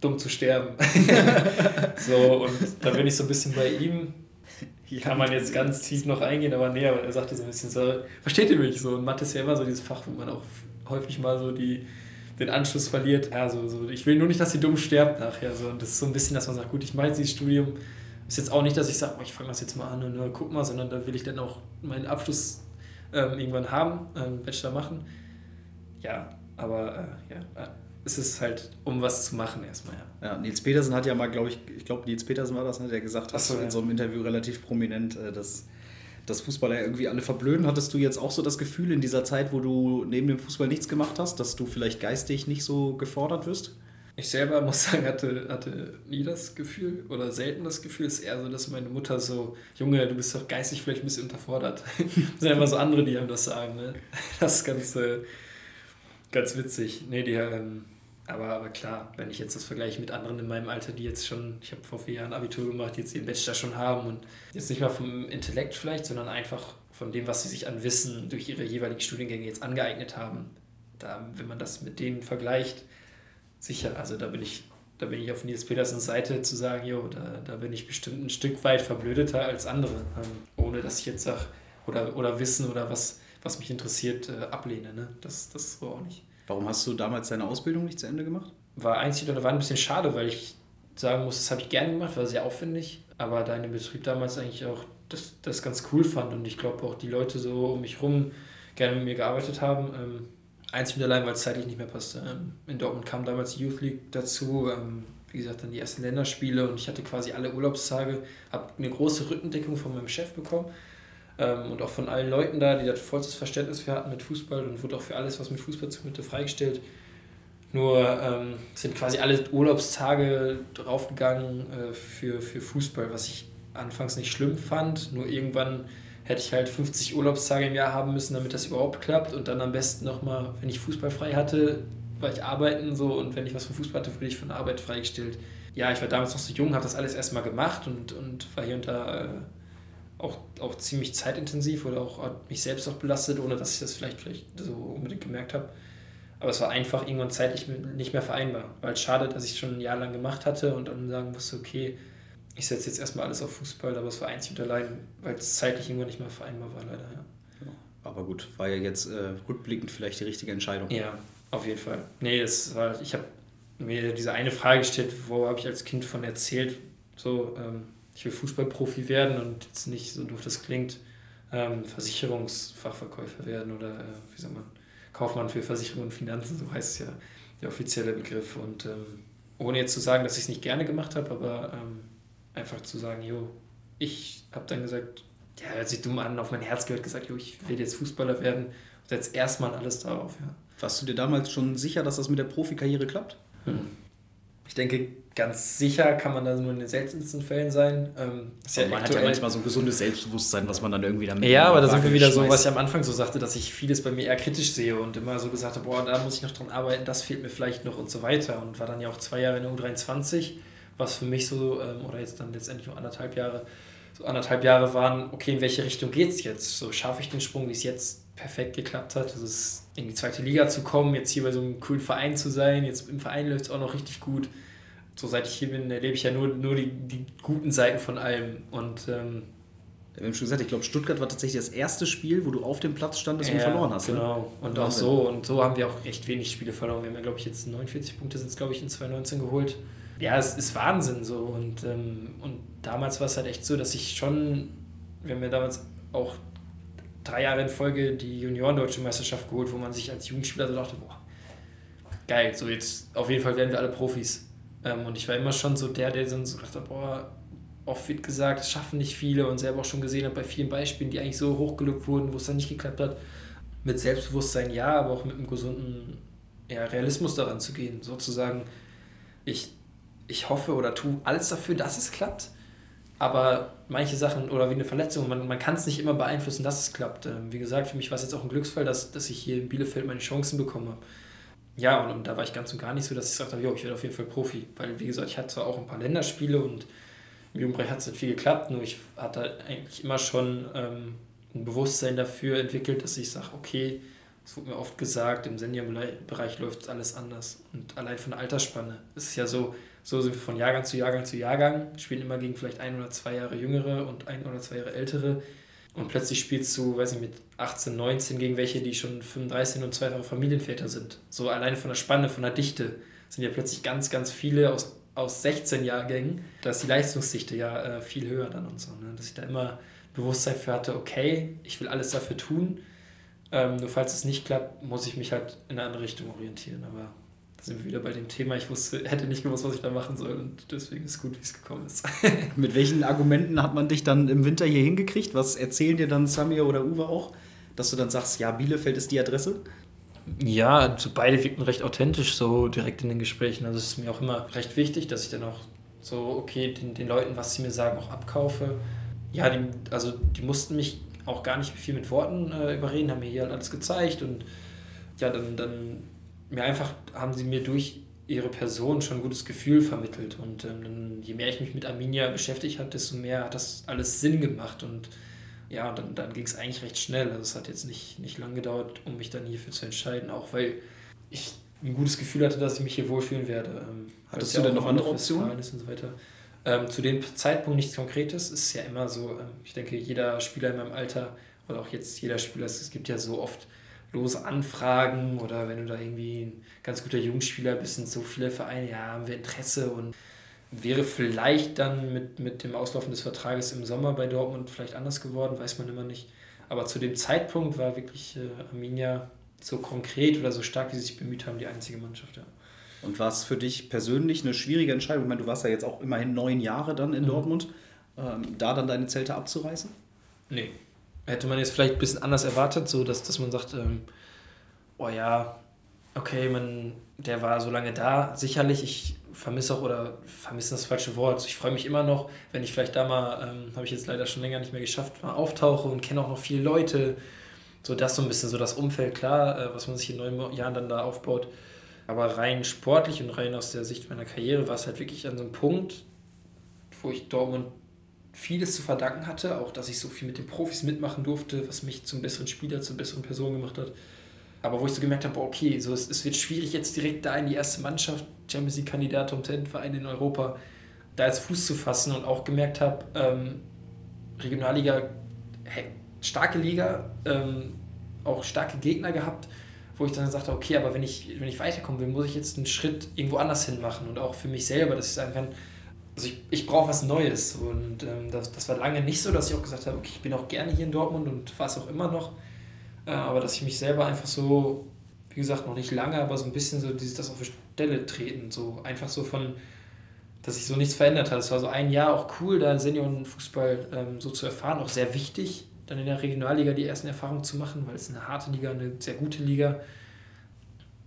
dumm zu sterben. so, und da bin ich so ein bisschen bei ihm. Kann man jetzt ganz tief noch eingehen, aber nee, aber er sagte so ein bisschen so, versteht ihr mich so? Und Mathe ist ja immer so dieses Fach, wo man auch häufig mal so die, den Anschluss verliert. Ja, so, so, ich will nur nicht, dass sie dumm stirbt nachher. So. Und das ist so ein bisschen, dass man sagt, gut, ich mache jetzt dieses Studium. Ist jetzt auch nicht, dass ich sage, oh, ich fange das jetzt mal an und uh, guck mal, sondern da will ich dann auch meinen Abschluss ähm, irgendwann haben, ähm, Bachelor machen. Ja, aber äh, ja, es ist halt, um was zu machen erstmal, ja. Ja, Nils Petersen hat ja mal, glaube ich, ich glaube, Nils Petersen war das, ne, der gesagt hat, so, in ja. so einem Interview relativ prominent, äh, dass, dass Fußballer irgendwie alle verblöden. Hattest du jetzt auch so das Gefühl in dieser Zeit, wo du neben dem Fußball nichts gemacht hast, dass du vielleicht geistig nicht so gefordert wirst? Ich selber muss sagen, hatte, hatte nie das Gefühl oder selten das Gefühl. Es ist eher so, dass meine Mutter so, Junge, du bist doch geistig vielleicht ein bisschen unterfordert. das sind einfach so andere, die einem das sagen. Ne? Das ist ganz, ganz witzig. Nee, die, ähm, aber, aber klar, wenn ich jetzt das vergleiche mit anderen in meinem Alter, die jetzt schon, ich habe vor vier Jahren Abitur gemacht, jetzt ihren Bachelor schon haben und jetzt nicht mal vom Intellekt vielleicht, sondern einfach von dem, was sie sich an Wissen durch ihre jeweiligen Studiengänge jetzt angeeignet haben. Da, wenn man das mit denen vergleicht, sicher, also da bin ich, da bin ich auf Nils Petersens Seite zu sagen, jo, da, da bin ich bestimmt ein Stück weit verblödeter als andere, ähm, ohne dass ich jetzt sage, oder, oder Wissen oder was, was mich interessiert, äh, ablehne. Ne? Das, das so auch nicht. Warum hast du damals deine Ausbildung nicht zu Ende gemacht? War einzig oder war ein bisschen schade, weil ich sagen muss, das habe ich gerne gemacht, war sehr aufwendig, aber da Betrieb damals eigentlich auch das, das ganz cool fand und ich glaube auch die Leute so um mich rum gerne mit mir gearbeitet haben. Ähm, einzig und allein, weil es zeitlich nicht mehr passte. Ähm, in Dortmund kam damals die Youth League dazu, ähm, wie gesagt, dann die ersten Länderspiele und ich hatte quasi alle Urlaubstage, habe eine große Rückendeckung von meinem Chef bekommen ähm, und auch von allen Leuten da, die das vollstes Verständnis für hatten mit Fußball und wurde auch für alles, was mit Fußball zu tun freigestellt. Nur ähm, sind quasi alle Urlaubstage draufgegangen äh, für, für Fußball, was ich anfangs nicht schlimm fand. Nur irgendwann hätte ich halt 50 Urlaubstage im Jahr haben müssen, damit das überhaupt klappt. Und dann am besten nochmal, wenn ich Fußball frei hatte, war ich arbeiten so und wenn ich was vom Fußball hatte, wurde ich von der Arbeit freigestellt. Ja, ich war damals noch so jung, habe das alles erstmal gemacht und, und war hier und da äh, auch, auch ziemlich zeitintensiv oder auch mich selbst auch belastet, ohne dass ich das vielleicht, vielleicht so unbedingt gemerkt habe. Aber es war einfach irgendwann zeitlich nicht mehr vereinbar. Weil es schade, dass ich es schon ein Jahr lang gemacht hatte und dann sagen musste, okay, ich setze jetzt erstmal alles auf Fußball, aber es war einzig und allein, weil es zeitlich irgendwann nicht mehr vereinbar war, leider. Ja. Aber gut, war ja jetzt äh, rückblickend vielleicht die richtige Entscheidung. Ja, auf jeden Fall. Nee, es war, ich habe mir diese eine Frage gestellt, wo habe ich als Kind von erzählt, so, ähm, ich will Fußballprofi werden und jetzt nicht, so doof das klingt, ähm, Versicherungsfachverkäufer werden oder, äh, wie sagt man, Kaufmann für Versicherung und Finanzen, so heißt es ja der offizielle Begriff. Und ähm, ohne jetzt zu sagen, dass ich es nicht gerne gemacht habe, aber ähm, einfach zu sagen, jo, ich habe dann gesagt, ja, hört sich dumm an, auf mein Herz gehört, gesagt, jo, ich will jetzt Fußballer werden und setze erstmal alles darauf. Ja. Warst du dir damals schon sicher, dass das mit der Profikarriere klappt? Hm. Ich denke, ganz sicher kann man da nur in den seltensten Fällen sein. Ähm, ja man hat ja manchmal so ein gesundes Selbstbewusstsein, was man dann irgendwie damit. Ja, aber da sind wir wieder so, was ich am Anfang so sagte, dass ich vieles bei mir eher kritisch sehe und immer so gesagt habe, boah, da muss ich noch dran arbeiten, das fehlt mir vielleicht noch und so weiter. Und war dann ja auch zwei Jahre in der U23 was für mich so, ähm, oder jetzt dann letztendlich nur anderthalb Jahre, so anderthalb Jahre waren, okay, in welche Richtung geht es jetzt? So schaffe ich den Sprung, wie es jetzt perfekt geklappt hat. Das ist in die zweite Liga zu kommen, jetzt hier bei so einem coolen Verein zu sein. Jetzt im Verein läuft es auch noch richtig gut. So seit ich hier bin, erlebe ich ja nur, nur die, die guten Seiten von allem. Und ähm, wir haben schon gesagt, ich glaube, Stuttgart war tatsächlich das erste Spiel, wo du auf dem Platz standest ja, und verloren hast. Ne? Genau. Ne? Und auch so. Und so haben wir auch echt wenig Spiele verloren. Wir haben ja, glaube ich, jetzt 49 Punkte sind es, glaube ich, in 2019 geholt ja, es ist Wahnsinn so. Und, ähm, und damals war es halt echt so, dass ich schon, wir haben ja damals auch drei Jahre in Folge die Junioren-Deutsche Meisterschaft geholt, wo man sich als Jugendspieler so dachte, boah, geil, so jetzt auf jeden Fall werden wir alle Profis. Ähm, und ich war immer schon so der, der dann so dachte, boah, oft wird gesagt, es schaffen nicht viele und selber auch schon gesehen hat bei vielen Beispielen, die eigentlich so hochgelobt wurden, wo es dann nicht geklappt hat. Mit Selbstbewusstsein ja, aber auch mit einem gesunden ja, Realismus daran zu gehen. Sozusagen, ich ich hoffe oder tue alles dafür, dass es klappt. Aber manche Sachen oder wie eine Verletzung, man, man kann es nicht immer beeinflussen, dass es klappt. Ähm, wie gesagt, für mich war es jetzt auch ein Glücksfall, dass, dass ich hier in Bielefeld meine Chancen bekommen habe. Ja, und, und da war ich ganz und gar nicht so, dass ich gesagt habe, jo, ich werde auf jeden Fall Profi. Weil, wie gesagt, ich hatte zwar auch ein paar Länderspiele und im Jugendbereich hat es nicht viel geklappt, nur ich hatte eigentlich immer schon ähm, ein Bewusstsein dafür entwickelt, dass ich sage, okay, es wurde mir oft gesagt, im Seniorbereich läuft alles anders. Und allein von der Altersspanne. Es ist ja so, so sind wir von Jahrgang zu Jahrgang zu Jahrgang, spielen immer gegen vielleicht ein oder zwei Jahre jüngere und ein oder zwei Jahre ältere. Und plötzlich spielst du, weiß ich, mit 18, 19 gegen welche, die schon 35 und zweifache Familienväter sind. So allein von der Spanne, von der Dichte sind ja plötzlich ganz, ganz viele aus, aus 16 Jahrgängen. Da ist die Leistungsdichte ja äh, viel höher dann und so. Ne? Dass ich da immer Bewusstsein für hatte, okay, ich will alles dafür tun. Ähm, nur falls es nicht klappt, muss ich mich halt in eine andere Richtung orientieren. Aber da sind wir wieder bei dem Thema. Ich wusste, hätte nicht gewusst, was ich da machen soll und deswegen ist gut, wie es gekommen ist. Mit welchen Argumenten hat man dich dann im Winter hier hingekriegt? Was erzählen dir dann Samir oder Uwe auch? Dass du dann sagst, ja, Bielefeld ist die Adresse? Ja, also beide wirkten recht authentisch so direkt in den Gesprächen. Also es ist mir auch immer recht wichtig, dass ich dann auch so, okay, den, den Leuten, was sie mir sagen, auch abkaufe. Ja, die, also die mussten mich auch gar nicht viel mit Worten äh, überreden, haben mir hier alles gezeigt und ja, dann, dann mir einfach haben sie mir durch ihre Person schon ein gutes Gefühl vermittelt und ähm, je mehr ich mich mit Arminia beschäftigt habe, desto mehr hat das alles Sinn gemacht und ja, dann, dann ging es eigentlich recht schnell. Also es hat jetzt nicht, nicht lang gedauert, um mich dann hierfür zu entscheiden, auch weil ich ein gutes Gefühl hatte, dass ich mich hier wohlfühlen werde. Ähm, Hattest du denn noch andere Optionen? Und so weiter. Ähm, zu dem Zeitpunkt nichts Konkretes. Es ist ja immer so, ähm, ich denke, jeder Spieler in meinem Alter oder auch jetzt jeder Spieler, es gibt ja so oft lose Anfragen oder wenn du da irgendwie ein ganz guter Jugendspieler bist, sind so viele Vereine, ja, haben wir Interesse und wäre vielleicht dann mit, mit dem Auslaufen des Vertrages im Sommer bei Dortmund vielleicht anders geworden, weiß man immer nicht. Aber zu dem Zeitpunkt war wirklich äh, Arminia so konkret oder so stark, wie sie sich bemüht haben, die einzige Mannschaft, ja. Und war es für dich persönlich eine schwierige Entscheidung? Ich meine, du warst ja jetzt auch immerhin neun Jahre dann in mhm. Dortmund, ähm, da dann deine Zelte abzureißen? Nee. Hätte man jetzt vielleicht ein bisschen anders erwartet, so dass, dass man sagt, ähm, oh ja, okay, man, der war so lange da. Sicherlich, ich vermisse auch, oder vermisse das falsche Wort. Ich freue mich immer noch, wenn ich vielleicht da mal, ähm, habe ich jetzt leider schon länger nicht mehr geschafft, mal auftauche und kenne auch noch viele Leute. So das so ein bisschen so das Umfeld, klar, äh, was man sich in neun Jahren dann da aufbaut. Aber rein sportlich und rein aus der Sicht meiner Karriere war es halt wirklich an so einem Punkt, wo ich Dortmund vieles zu verdanken hatte, auch dass ich so viel mit den Profis mitmachen durfte, was mich zum besseren Spieler, zur besseren Person gemacht hat. Aber wo ich so gemerkt habe, okay, so es, es wird schwierig jetzt direkt da in die erste Mannschaft, Champions League-Kandidat um Talentverein in Europa, da jetzt Fuß zu fassen und auch gemerkt habe, ähm, Regionalliga, hey, starke Liga, ähm, auch starke Gegner gehabt wo ich dann sagte, okay, aber wenn ich, wenn ich weiterkommen will, muss ich jetzt einen Schritt irgendwo anders hin machen und auch für mich selber, dass ich sagen kann, also ich, ich brauche was Neues. Und ähm, das, das war lange nicht so, dass ich auch gesagt habe, okay, ich bin auch gerne hier in Dortmund und war es auch immer noch. Äh, aber dass ich mich selber einfach so, wie gesagt, noch nicht lange, aber so ein bisschen so dieses, das auf Stelle treten, so einfach so von, dass sich so nichts verändert hat. Es war so ein Jahr auch cool, da Seniorenfußball ähm, so zu erfahren, auch sehr wichtig dann in der Regionalliga die ersten Erfahrungen zu machen, weil es eine harte Liga, eine sehr gute Liga.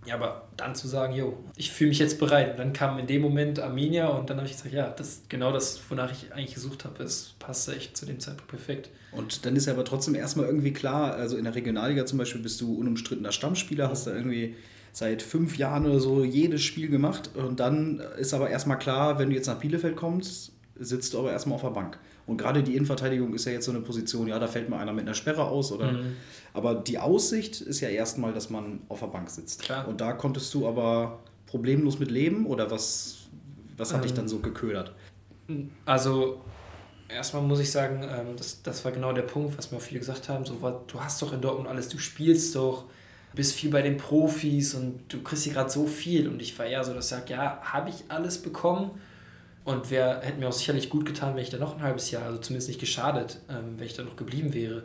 Ja, aber dann zu sagen, jo, ich fühle mich jetzt bereit. Und dann kam in dem Moment Arminia und dann habe ich gesagt, ja, das ist genau das, wonach ich eigentlich gesucht habe. Es passte echt zu dem Zeitpunkt perfekt. Und dann ist ja aber trotzdem erstmal irgendwie klar, also in der Regionalliga zum Beispiel bist du unumstrittener Stammspieler, hast da irgendwie seit fünf Jahren oder so jedes Spiel gemacht. Und dann ist aber erstmal klar, wenn du jetzt nach Bielefeld kommst, sitzt du aber erstmal auf der Bank. Und gerade die Innenverteidigung ist ja jetzt so eine Position, ja, da fällt mal einer mit einer Sperre aus. Oder, mhm. Aber die Aussicht ist ja erstmal, dass man auf der Bank sitzt. Klar. Und da konntest du aber problemlos mit leben oder was, was hat ähm, dich dann so geködert? Also erstmal muss ich sagen, ähm, das, das war genau der Punkt, was mir auch viele gesagt haben. So, du hast doch in Dortmund alles, du spielst doch, bist viel bei den Profis und du kriegst hier gerade so viel. Und ich war eher so, dass ich sage, ja, habe ich alles bekommen? Und wer hätte mir auch sicherlich gut getan, wenn ich da noch ein halbes Jahr, also zumindest nicht geschadet, ähm, wenn ich da noch geblieben wäre.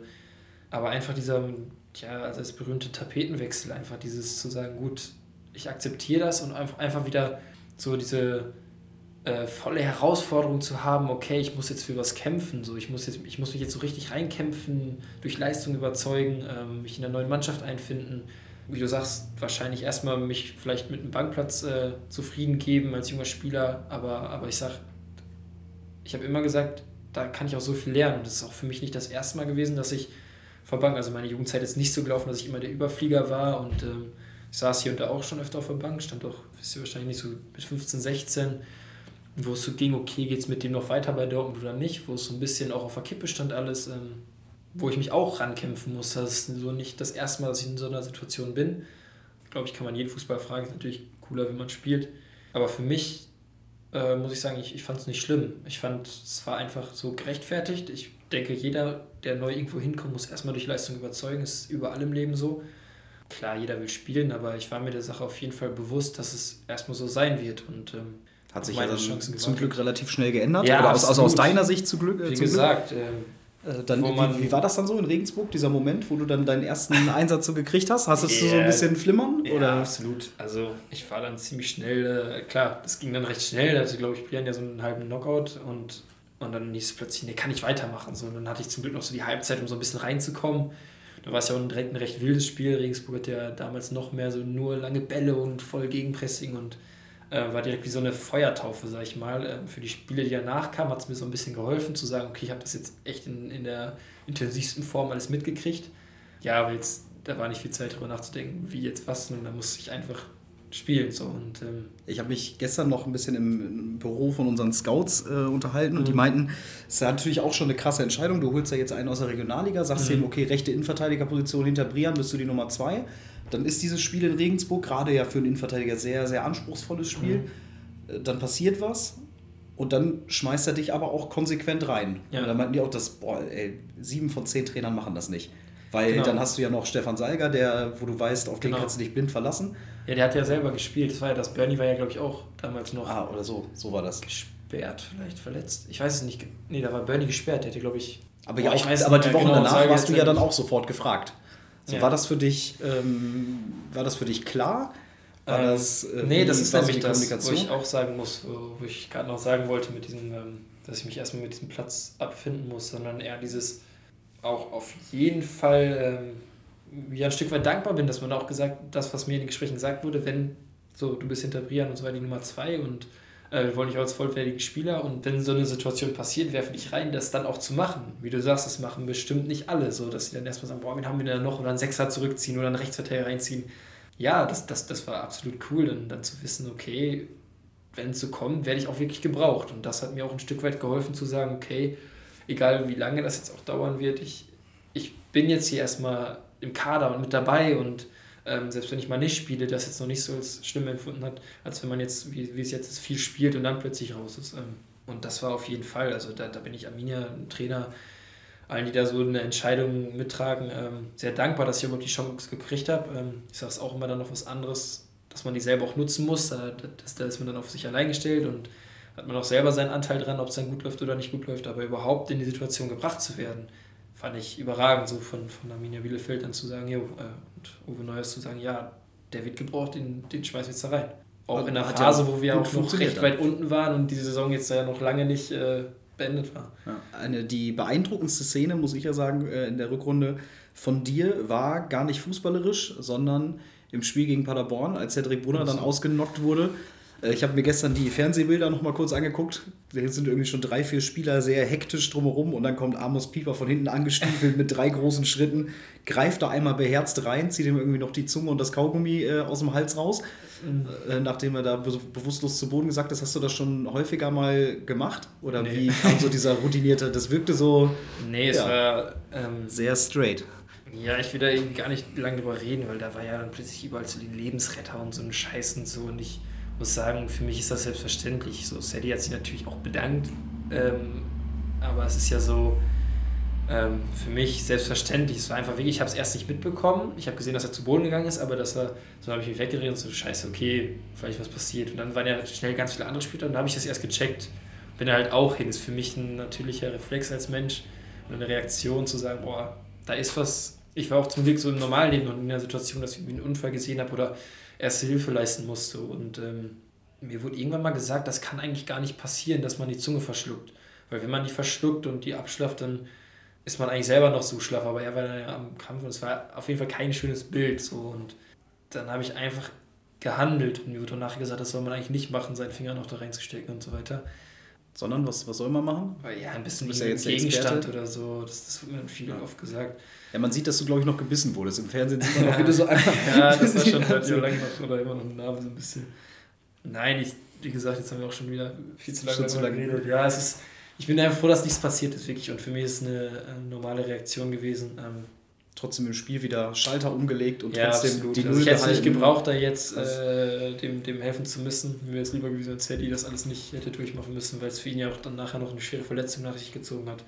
Aber einfach dieser, ja, also das berühmte Tapetenwechsel, einfach dieses zu sagen, gut, ich akzeptiere das und einfach wieder so diese äh, volle Herausforderung zu haben, okay, ich muss jetzt für was kämpfen, so ich muss, jetzt, ich muss mich jetzt so richtig reinkämpfen, durch Leistung überzeugen, ähm, mich in der neuen Mannschaft einfinden wie du sagst, wahrscheinlich erstmal mich vielleicht mit einem Bankplatz äh, zufrieden geben als junger Spieler, aber, aber ich sag, ich habe immer gesagt, da kann ich auch so viel lernen. Das ist auch für mich nicht das erste Mal gewesen, dass ich vor Bank, also meine Jugendzeit ist nicht so gelaufen, dass ich immer der Überflieger war und ähm, ich saß hier und da auch schon öfter auf der Bank, stand auch, wisst ihr wahrscheinlich nicht so bis 15, 16, wo es so ging, okay, geht es mit dem noch weiter bei Dortmund oder nicht, wo es so ein bisschen auch auf der Kippe stand alles. Ähm, wo ich mich auch rankämpfen muss. Das ist so nicht das erste Mal, dass ich in so einer Situation bin. Glaube ich, kann man jeden Fußball fragen. Ist natürlich cooler, wenn man spielt. Aber für mich äh, muss ich sagen, ich, ich fand es nicht schlimm. Ich fand, es war einfach so gerechtfertigt. Ich denke, jeder, der neu irgendwo hinkommt, muss erstmal durch Leistung überzeugen. Ist überall im Leben so. Klar, jeder will spielen, aber ich war mir der Sache auf jeden Fall bewusst, dass es erstmal so sein wird. Und ähm, hat sich ja dann zum Glück relativ schnell geändert. Ja, Oder aus, aus deiner Sicht zu Glück? Äh, Wie gesagt, Glück? Äh, dann, wie, wie, war das dann so in Regensburg, dieser Moment, wo du dann deinen ersten Einsatz so gekriegt hast? Hast yeah. du so ein bisschen flimmern? Oder? Ja, absolut. Also ich war dann ziemlich schnell, äh, klar, das ging dann recht schnell. Also glaube ich, Brian ja so einen halben Knockout und, und dann hieß es plötzlich, nee, kann ich weitermachen. So, und dann hatte ich zum Glück noch so die Halbzeit, um so ein bisschen reinzukommen. Da war es ja auch direkt ein recht wildes Spiel. Regensburg hat ja damals noch mehr so nur lange Bälle und voll Gegenpressing und war direkt wie so eine Feuertaufe, sag ich mal. Ähm, für die Spiele, die danach kamen, hat es mir so ein bisschen geholfen, zu sagen, okay, ich habe das jetzt echt in, in der intensivsten Form alles mitgekriegt. Ja, aber jetzt, da war nicht viel Zeit darüber nachzudenken, wie jetzt was, und da musste ich einfach spielen. So. Und, ähm ich habe mich gestern noch ein bisschen im, Büro von unseren Scouts äh, unterhalten mhm. und die mhm. meinten, es ist natürlich auch schon eine krasse Entscheidung. Du holst ja jetzt einen aus der Regionalliga, sagst mhm. ihm, okay, rechte Innenverteidigerposition hinter Brian, bist du die Nummer zwei dann ist dieses Spiel in Regensburg gerade ja für einen Innenverteidiger sehr, sehr anspruchsvolles Spiel. Mhm. Dann passiert was und dann schmeißt er dich aber auch konsequent rein. Ja. Und dann meinten die auch, dass, boah, ey, sieben von zehn Trainern machen das nicht. Weil genau. dann hast du ja noch Stefan Salger, der, wo du weißt, auf genau. den kannst du dich blind verlassen. Ja, der hat ja selber gespielt. Das war ja das. Bernie war ja, glaube ich, auch damals noch. Ah, oder so. So war das. Gesperrt, vielleicht verletzt. Ich weiß es nicht. Nee, da war Bernie gesperrt. Der hätte, glaube ich. Aber, ja, ich weiß aber die Woche genau, danach warst du ja dann auch sofort gefragt. So, ja. War das für dich, ähm, war das für dich klar? War ähm, das, äh, nee, das ist nämlich das, wo ich auch sagen muss, wo ich gerade noch sagen wollte, mit diesem, ähm, dass ich mich erstmal mit diesem Platz abfinden muss, sondern eher dieses auch auf jeden Fall ähm, ja, ein Stück weit dankbar bin, dass man auch gesagt, das, was mir in den Gesprächen gesagt wurde, wenn so, du bist hinter Brian und so weiter die Nummer zwei und äh, wir wollen dich als vollwertigen Spieler und wenn so eine Situation passiert, werfe dich rein, das dann auch zu machen. Wie du sagst, das machen bestimmt nicht alle, so dass sie dann erstmal sagen, boah, wen haben wir denn noch oder einen Sechser zurückziehen oder einen Rechtsverteidiger reinziehen. Ja, das, das, das war absolut cool, dann, dann zu wissen, okay, wenn es so kommt, werde ich auch wirklich gebraucht. Und das hat mir auch ein Stück weit geholfen zu sagen, okay, egal wie lange das jetzt auch dauern wird, ich, ich bin jetzt hier erstmal im Kader und mit dabei und ähm, selbst wenn ich mal nicht spiele, das jetzt noch nicht so als schlimm empfunden hat, als wenn man jetzt, wie, wie es jetzt ist, viel spielt und dann plötzlich raus ist. Ähm, und das war auf jeden Fall, also da, da bin ich Arminia, Trainer, allen, die da so eine Entscheidung mittragen, ähm, sehr dankbar, dass ich überhaupt die Chance gekriegt habe. Ähm, ich sage es auch immer dann noch was anderes, dass man die selber auch nutzen muss. Da, das, da ist man dann auf sich allein gestellt und hat man auch selber seinen Anteil dran, ob es dann gut läuft oder nicht gut läuft, aber überhaupt in die Situation gebracht zu werden fand ich überragend, so von, von Arminia Bielefeld dann zu sagen, jo, äh, und Uwe Neuers zu sagen, ja, der wird gebraucht, den, den schmeiß jetzt da rein. Auch und in der Phase, wo wir auch noch recht weit unten waren und die Saison jetzt ja noch lange nicht äh, beendet war. Ja, eine, die beeindruckendste Szene, muss ich ja sagen, äh, in der Rückrunde von dir war gar nicht fußballerisch, sondern im Spiel gegen Paderborn, als Cedric Brunner dann ausgenockt wurde, ich habe mir gestern die Fernsehbilder noch mal kurz angeguckt. Da sind irgendwie schon drei, vier Spieler sehr hektisch drumherum und dann kommt Amos Pieper von hinten angestiefelt mit drei großen Schritten, greift da einmal beherzt rein, zieht ihm irgendwie noch die Zunge und das Kaugummi äh, aus dem Hals raus. Äh, nachdem er da be bewusstlos zu Boden gesagt ist, hast du das schon häufiger mal gemacht? Oder nee. wie kam so dieser routinierte, das wirkte so. Nee, es ja, war ähm, sehr straight. Ja, ich will da irgendwie gar nicht lange drüber reden, weil da war ja dann plötzlich überall so die Lebensretter und so ein Scheiß und so und ich muss sagen, für mich ist das selbstverständlich. So, Sadie hat sich natürlich auch bedankt, ähm, aber es ist ja so ähm, für mich selbstverständlich. Es war einfach wirklich, ich habe es erst nicht mitbekommen. Ich habe gesehen, dass er zu Boden gegangen ist, aber dass er, so habe ich mich weggeredet und so, scheiße, okay, vielleicht was passiert. Und dann waren ja schnell ganz viele andere Spieler und dann habe ich das erst gecheckt. Bin halt auch hin. Ist für mich ein natürlicher Reflex als Mensch und eine Reaktion zu sagen, boah, da ist was. Ich war auch zum Glück so im normalen Leben und in der Situation, dass ich einen Unfall gesehen habe oder erste Hilfe leisten musste. Und ähm, mir wurde irgendwann mal gesagt, das kann eigentlich gar nicht passieren, dass man die Zunge verschluckt. Weil wenn man die verschluckt und die abschlafft, dann ist man eigentlich selber noch so schlaff. Aber er war dann ja am Kampf und es war auf jeden Fall kein schönes Bild. So. Und dann habe ich einfach gehandelt und mir wurde nachher gesagt, das soll man eigentlich nicht machen, seinen Finger noch da reinzustecken und so weiter. Sondern was, was soll man machen? Ja, ein bisschen ja Gegenstand oder so. Das, das wird mir viel ja. oft gesagt. Ja, man sieht, dass du, glaube ich, noch gebissen wurdest. Im Fernsehen sieht man auch wieder so einfach. ja, das war schon so lange noch oder immer noch eine Narbe so ein bisschen. Nein, ich, wie gesagt, jetzt haben wir auch schon wieder viel zu lange, zu lange geredet. Ja, es ist, ich bin einfach froh, dass nichts passiert ist, wirklich. Und für mich ist es eine, eine normale Reaktion gewesen. Ähm, trotzdem im Spiel wieder Schalter umgelegt und ja, trotzdem absolut. die Null also Ich hätte es nicht gebraucht, da jetzt äh, dem, dem helfen zu müssen. Mir wäre es lieber gewesen, als Teddy das alles nicht hätte durchmachen müssen, weil es für ihn ja auch dann nachher noch eine schwere Verletzung nach sich gezogen hat.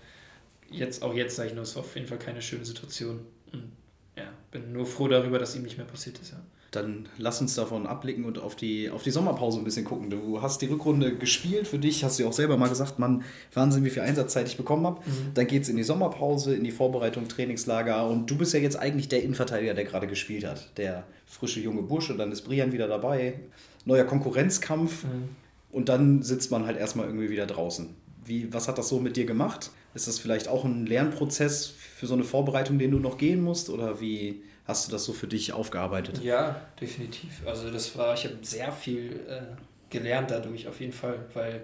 Jetzt, auch jetzt sage ich nur, es war auf jeden Fall keine schöne Situation. Und ja, bin nur froh darüber, dass ihm nicht mehr passiert ist, ja. Dann lass uns davon abblicken und auf die, auf die Sommerpause ein bisschen gucken. Du hast die Rückrunde gespielt für dich, hast du auch selber mal gesagt, man, Wahnsinn, wie viel Einsatzzeit ich bekommen habe. Mhm. Dann geht es in die Sommerpause, in die Vorbereitung, Trainingslager und du bist ja jetzt eigentlich der Innenverteidiger, der gerade gespielt hat. Der frische junge Bursch und dann ist Brian wieder dabei. Neuer Konkurrenzkampf mhm. und dann sitzt man halt erstmal irgendwie wieder draußen. Wie, was hat das so mit dir gemacht? Ist das vielleicht auch ein Lernprozess für so eine Vorbereitung, den du noch gehen musst? Oder wie, hast du das so für dich aufgearbeitet? Ja, definitiv. Also das war, ich habe sehr viel äh, gelernt dadurch auf jeden Fall, weil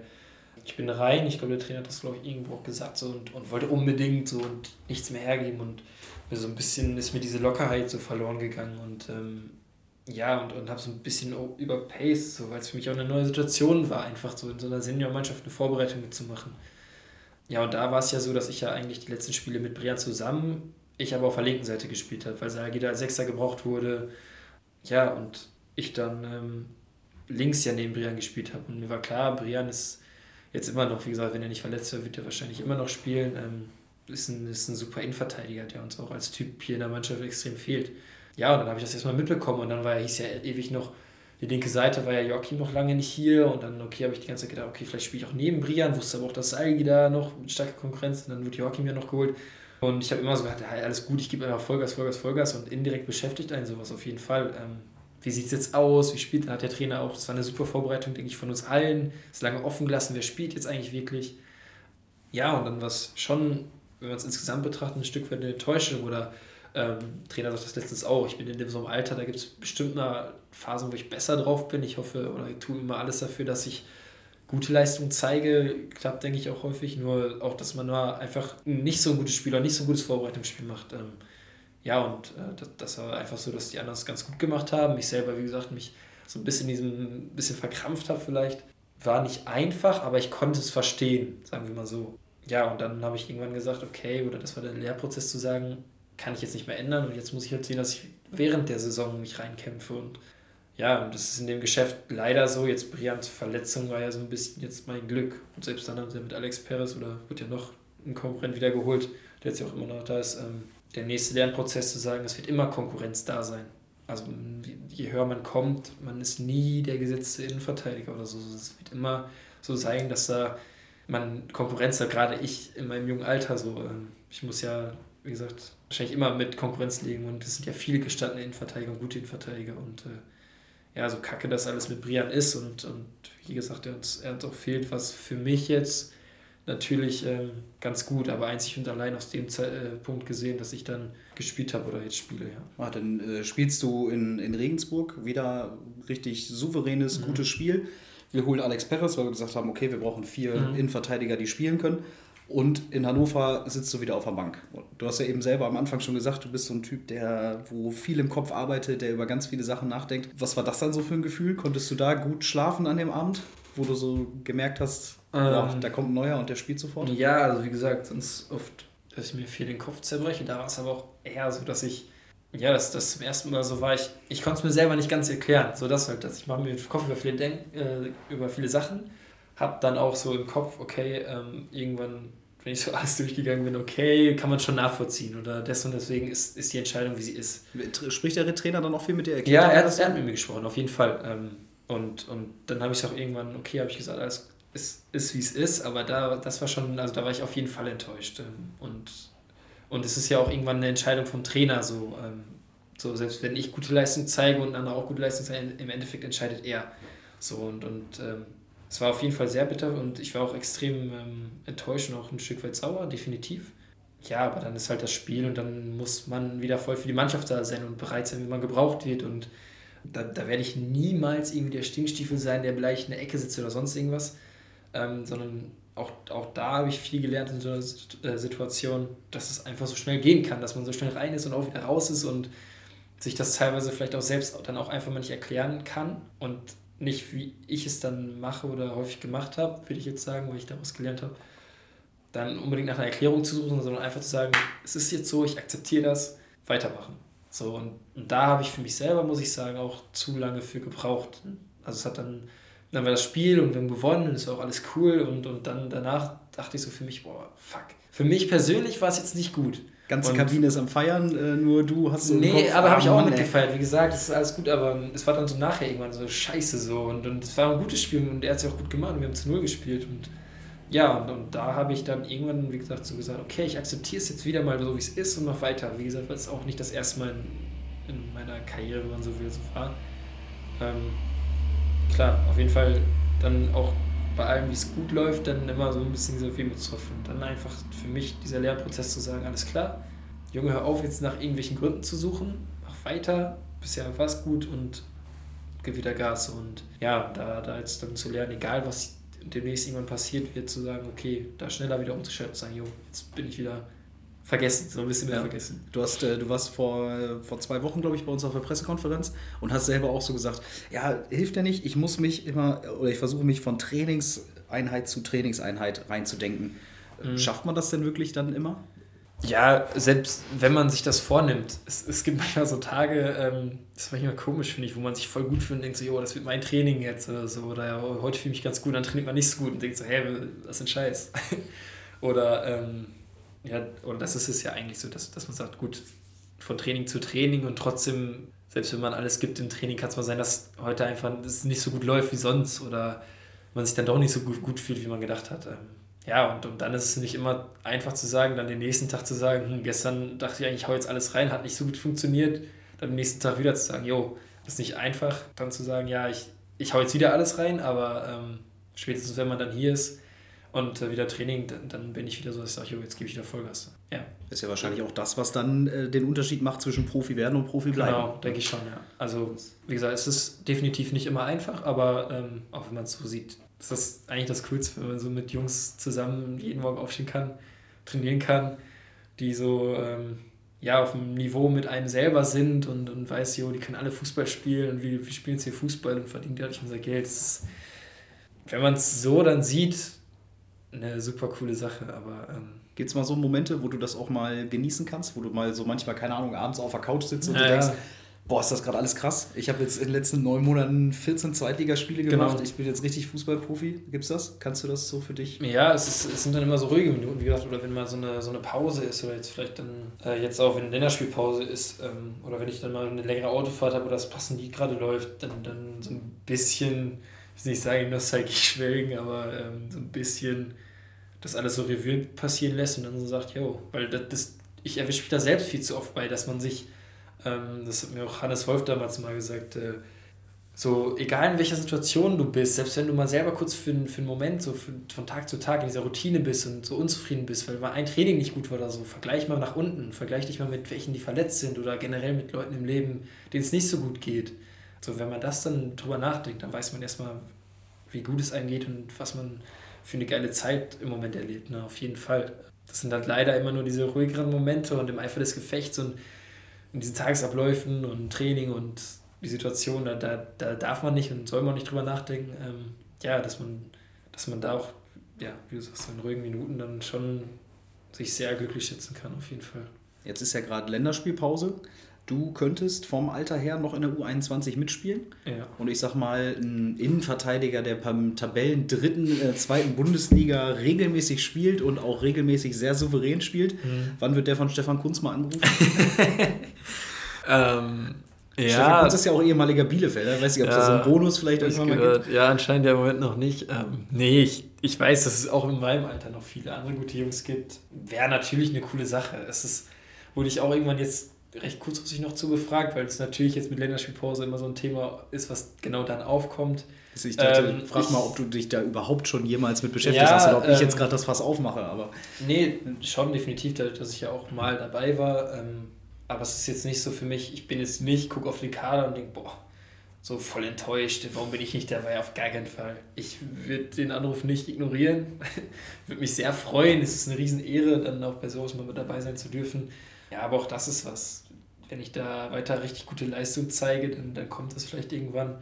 ich bin rein, ich glaube, der Trainer hat das, glaube ich, irgendwo auch gesagt so und, und wollte unbedingt so und nichts mehr hergeben und so ein bisschen ist mir diese Lockerheit so verloren gegangen und ähm, ja, und, und habe so ein bisschen überpaced, so, weil es für mich auch eine neue Situation war, einfach so in so einer Seniormannschaft eine Vorbereitung mitzumachen. Ja, und da war es ja so, dass ich ja eigentlich die letzten Spiele mit Brian zusammen ich aber auf der linken Seite gespielt habe, weil Salagida als Sechser gebraucht wurde. Ja, und ich dann ähm, links ja neben Brian gespielt habe. Und mir war klar, Brian ist jetzt immer noch, wie gesagt, wenn er nicht verletzt wird, wird er wahrscheinlich immer noch spielen. Ähm, ist, ein, ist ein super Innenverteidiger, der uns auch als Typ hier in der Mannschaft extrem fehlt. Ja, und dann habe ich das erstmal mitbekommen und dann war hieß ja ewig noch, die linke Seite war ja Joachim noch lange nicht hier und dann, okay, habe ich die ganze Zeit gedacht, okay, vielleicht spiele ich auch neben Brian, wusste aber auch, dass Salgi da noch mit starker Konkurrenz und dann wird Joachim ja noch geholt. Und ich habe immer so gedacht, ja, alles gut, ich gebe einfach Vollgas, Vollgas, Vollgas und indirekt beschäftigt einen sowas auf jeden Fall. Ähm, wie sieht es jetzt aus? Wie spielt? Hat der Trainer auch, das war eine super Vorbereitung, denke ich, von uns allen. Ist lange offen gelassen, wer spielt jetzt eigentlich wirklich? Ja, und dann war es schon, wenn man es insgesamt betrachtet, ein Stück weit eine Enttäuschung oder ähm, Trainer sagt das letztens auch, ich bin in dem so einem Alter, da gibt es bestimmt mal Phasen, wo ich besser drauf bin. Ich hoffe oder ich tue immer alles dafür, dass ich gute Leistung zeige, klappt, denke ich, auch häufig. Nur auch, dass man nur einfach nicht so ein gutes Spiel oder nicht so ein gutes Vorbereitungsspiel macht. Ähm, ja, und äh, das, das, war einfach so, dass die anderen es ganz gut gemacht haben. Ich selber, wie gesagt, mich so ein bisschen diesem bisschen verkrampft habe vielleicht. War nicht einfach, aber ich konnte es verstehen, sagen wir mal so. Ja, und dann habe ich irgendwann gesagt, okay, oder das war der Lehrprozess zu sagen, kann ich jetzt nicht mehr ändern und jetzt muss ich halt sehen, dass ich während der Saison mich reinkämpfe und ja, und das ist in dem Geschäft leider so. Jetzt Brians Verletzung war ja so ein bisschen jetzt mein Glück. Und selbst dann haben sie mit Alex Perez oder wird ja noch ein Konkurrent wieder geholt, der jetzt ja auch immer noch da ist. Ähm, der nächste Lernprozess zu sagen, es wird immer Konkurrenz da sein. Also je höher man kommt, man ist nie der gesetzte Innenverteidiger oder so. Es wird immer so sein, dass da man Konkurrenz hat, gerade ich in meinem jungen Alter so. Ähm, ich muss ja, wie gesagt, wahrscheinlich immer mit Konkurrenz legen und es sind ja viele gestandene Innenverteidiger und gute Innenverteidiger und äh, ja, so kacke das alles mit Brian ist und, und wie gesagt, er uns, er uns auch fehlt, was für mich jetzt natürlich ähm, ganz gut, aber einzig und allein aus dem Ze äh, Punkt gesehen, dass ich dann gespielt habe oder jetzt spiele, ja. Ah, dann äh, spielst du in, in Regensburg wieder richtig souveränes, mhm. gutes Spiel. Wir holen Alex Perez, weil wir gesagt haben, okay, wir brauchen vier mhm. Innenverteidiger, die spielen können. Und in Hannover sitzt du wieder auf der Bank. Du hast ja eben selber am Anfang schon gesagt, du bist so ein Typ, der, wo viel im Kopf arbeitet, der über ganz viele Sachen nachdenkt. Was war das dann so für ein Gefühl? Konntest du da gut schlafen an dem Abend, wo du so gemerkt hast, ähm, da kommt ein neuer und der spielt sofort? Ja, also wie gesagt, sonst oft, dass ich mir viel den Kopf zerbreche. Da war es aber auch eher so, dass ich, ja, dass das zum ersten Mal so war, ich, ich konnte es mir selber nicht ganz erklären. So das halt, dass ich mache mir den Kopf über viele, Denk, äh, über viele Sachen habe dann auch so im Kopf, okay, ähm, irgendwann, wenn ich so alles durchgegangen bin, okay, kann man schon nachvollziehen oder das und deswegen ist, ist die Entscheidung, wie sie ist. Spricht der Trainer dann auch viel mit dir? Ja, er hat, er hat mit mir gesprochen, auf jeden Fall. Ähm, und, und dann habe ich auch irgendwann, okay, habe ich gesagt, alles ist, ist wie es ist, aber da, das war schon, also da war ich auf jeden Fall enttäuscht. Ähm, und, und es ist ja auch irgendwann eine Entscheidung vom Trainer so. Ähm, so, selbst wenn ich gute Leistung zeige und andere auch gute Leistung zeigen, im Endeffekt entscheidet er. So und, und ähm, es war auf jeden Fall sehr bitter und ich war auch extrem ähm, enttäuscht und auch ein Stück weit sauer, definitiv. Ja, aber dann ist halt das Spiel und dann muss man wieder voll für die Mannschaft da sein und bereit sein, wenn man gebraucht wird. Und da, da werde ich niemals irgendwie der Stinkstiefel sein, der vielleicht in der Ecke sitzt oder sonst irgendwas. Ähm, sondern auch, auch da habe ich viel gelernt in so einer äh, Situation, dass es einfach so schnell gehen kann, dass man so schnell rein ist und auch wieder raus ist und sich das teilweise vielleicht auch selbst dann auch einfach mal nicht erklären kann. Und nicht, wie ich es dann mache oder häufig gemacht habe, würde ich jetzt sagen, weil ich daraus gelernt habe. dann unbedingt nach einer Erklärung zu suchen, sondern einfach zu sagen, es ist jetzt so, ich akzeptiere das, weitermachen. So, und, und da habe ich für mich selber, muss ich sagen, auch zu lange für gebraucht. Also es hat dann, dann war das Spiel und wir haben gewonnen und es war auch alles cool und, und dann danach dachte ich so für mich, boah, fuck. Für mich persönlich war es jetzt nicht gut. Ganze und Kabine ist am Feiern, äh, nur du hast so. Nee, Kopf, aber habe ich auch mitgefeiert. Wie gesagt, es ist alles gut, aber es war dann so nachher irgendwann so scheiße so. Und, und es war ein gutes Spiel und er hat es ja auch gut gemacht und wir haben zu Null gespielt. Und ja, und, und da habe ich dann irgendwann, wie gesagt, so gesagt, okay, ich akzeptiere es jetzt wieder mal so, wie es ist und mach weiter. Wie gesagt, weil es auch nicht das erste Mal in, in, meiner Karriere, wenn man so will, so war. Ähm, klar, auf jeden Fall dann auch bei allem, wie es gut läuft, dann immer so ein bisschen viel mitzurüffen. Und dann einfach für mich dieser Lernprozess zu sagen, alles klar, Junge, hör auf jetzt nach irgendwelchen Gründen zu suchen, mach weiter, bisher war es gut und gib wieder Gas. Und ja, da, da jetzt dann zu lernen, egal was demnächst irgendwann passiert wird, zu sagen, okay, da schneller wieder umzuschalten und sagen, jo, jetzt bin ich wieder vergessen, so ein bisschen mehr ja. vergessen. Du, hast, äh, du warst vor, vor zwei Wochen, glaube ich, bei uns auf der Pressekonferenz und hast selber auch so gesagt, ja, hilft ja nicht, ich muss mich immer, oder ich versuche mich von Trainingseinheit zu Trainingseinheit reinzudenken. Mhm. Schafft man das denn wirklich dann immer? Ja, selbst wenn man sich das vornimmt, es, es gibt manchmal so Tage, ähm, das ist manchmal komisch, finde ich, wo man sich voll gut fühlt und denkt so, jo, das wird mein Training jetzt oder so, oder ja, heute fühle ich mich ganz gut, dann trainiert man nicht so gut und denkt so, hä, was ist ein Scheiß? oder, ähm, ja, und das ist es ja eigentlich so, dass, dass man sagt, gut, von Training zu Training und trotzdem, selbst wenn man alles gibt im Training, kann es mal sein, dass heute einfach es nicht so gut läuft wie sonst oder man sich dann doch nicht so gut, gut fühlt, wie man gedacht hat. Ähm, ja, und, und dann ist es nicht immer einfach zu sagen, dann den nächsten Tag zu sagen, hm, gestern dachte ich eigentlich, ich hau jetzt alles rein, hat nicht so gut funktioniert, dann den nächsten Tag wieder zu sagen, jo, ist nicht einfach, dann zu sagen, ja, ich, ich hau jetzt wieder alles rein, aber ähm, spätestens wenn man dann hier ist und äh, wieder Training, dann, dann, bin ich wieder so, dass ich sage, jo, jetzt gebe ich wieder Vollgas. Ja. Das ist ja wahrscheinlich auch das, was dann äh, den Unterschied macht zwischen Profi werden und Profi bleiben. Genau, denke ich schon, ja. Also, wie gesagt, es ist definitiv nicht immer einfach, aber ähm, auch wenn man es so sieht, das ist eigentlich das Coolste, wenn man so mit Jungs zusammen jeden Morgen aufstehen kann, trainieren kann, die so ähm, ja, auf dem Niveau mit einem selber sind und, und weiß, jo, die können alle Fußball spielen und wir, wir spielen jetzt hier Fußball und verdienen dadurch unser Geld. Das ist, wenn man es so dann sieht, eine super coole Sache, aber. Ähm, Gibt es mal so Momente, wo du das auch mal genießen kannst, wo du mal so manchmal, keine Ahnung, abends auf der Couch sitzt und ja, du denkst, boah, ist das gerade alles krass. Ich habe jetzt in den letzten neun Monaten 14 Zweitligaspiele genau. gemacht. Genau. Ich bin jetzt richtig Fußballprofi. Gibt's das? Kannst du das so für dich? Ja, es, ist, es sind dann immer so ruhige Minuten, wie gesagt, oder wenn mal so eine, so eine Pause ist oder jetzt vielleicht dann äh, jetzt auch, wenn eine Länderspielpause ist ähm, oder wenn ich dann mal eine längere Autofahrt habe oder das passende Lied gerade läuft, dann, dann so ein bisschen, ich will nicht sagen Nostalgie schwelgen, aber ähm, so ein bisschen das alles so Revue passieren lässt und dann so sagt, yo, weil das, das ich erwische mich da selbst viel zu oft bei, dass man sich ähm, das hat mir auch Hannes Wolf damals mal gesagt, äh, so egal in welcher Situation du bist, selbst wenn du mal selber kurz für, für einen Moment so für, von Tag zu Tag in dieser Routine bist und so unzufrieden bist, weil mal ein Training nicht gut war oder so, vergleich mal nach unten, vergleich dich mal mit welchen, die verletzt sind oder generell mit Leuten im Leben, denen es nicht so gut geht. So, wenn man das dann drüber nachdenkt, dann weiß man erstmal, wie gut es einem geht und was man für eine geile Zeit im Moment erlebt. Ne? Auf jeden Fall. Das sind halt leider immer nur diese ruhigeren Momente und im Eifer des Gefechts und in diesen Tagesabläufen und Training und die Situation, da, da, da darf man nicht und soll man nicht drüber nachdenken. Ähm, ja, dass man, dass man da auch, ja, wie du sagst, in ruhigen Minuten dann schon sich sehr glücklich schätzen kann, auf jeden Fall. Jetzt ist ja gerade Länderspielpause. Du könntest vom Alter her noch in der U21 mitspielen. Ja. Und ich sag mal, ein Innenverteidiger, der beim Tabellen dritten, äh, zweiten Bundesliga regelmäßig spielt und auch regelmäßig sehr souverän spielt. Mhm. Wann wird der von Stefan Kunz mal angerufen? ähm, ja. Stefan Kunz ist ja auch ehemaliger Bielefelder. Weiß ich, ob es ja, so einen Bonus vielleicht irgendwann mal gibt. Ja, anscheinend ja im Moment noch nicht. Ähm, nee, ich, ich weiß, dass es auch in meinem Alter noch viele andere gute Jungs gibt. Wäre natürlich eine coole Sache. Es ist, wurde ich auch irgendwann jetzt recht kurzfristig noch zu befragt, weil es natürlich jetzt mit Länderspielpause immer so ein Thema ist, was genau dann aufkommt. Also ich dachte, ähm, frag ich, mal, ob du dich da überhaupt schon jemals mit beschäftigt ja, hast oder ob ähm, ich jetzt gerade das Fass aufmache. Aber nee, schon definitiv, dass ich ja auch mal dabei war. Ähm, aber es ist jetzt nicht so für mich, ich bin jetzt nicht, gucke auf die Kader und denke, boah, so voll enttäuscht, warum bin ich nicht dabei? Auf gar keinen Fall. Ich würde den Anruf nicht ignorieren. würde mich sehr freuen. Es ist eine Riesenehre, dann auch bei sowas mal mit dabei sein zu dürfen. Ja, aber auch das ist was. Wenn ich da weiter richtig gute Leistung zeige, dann, dann kommt das vielleicht irgendwann.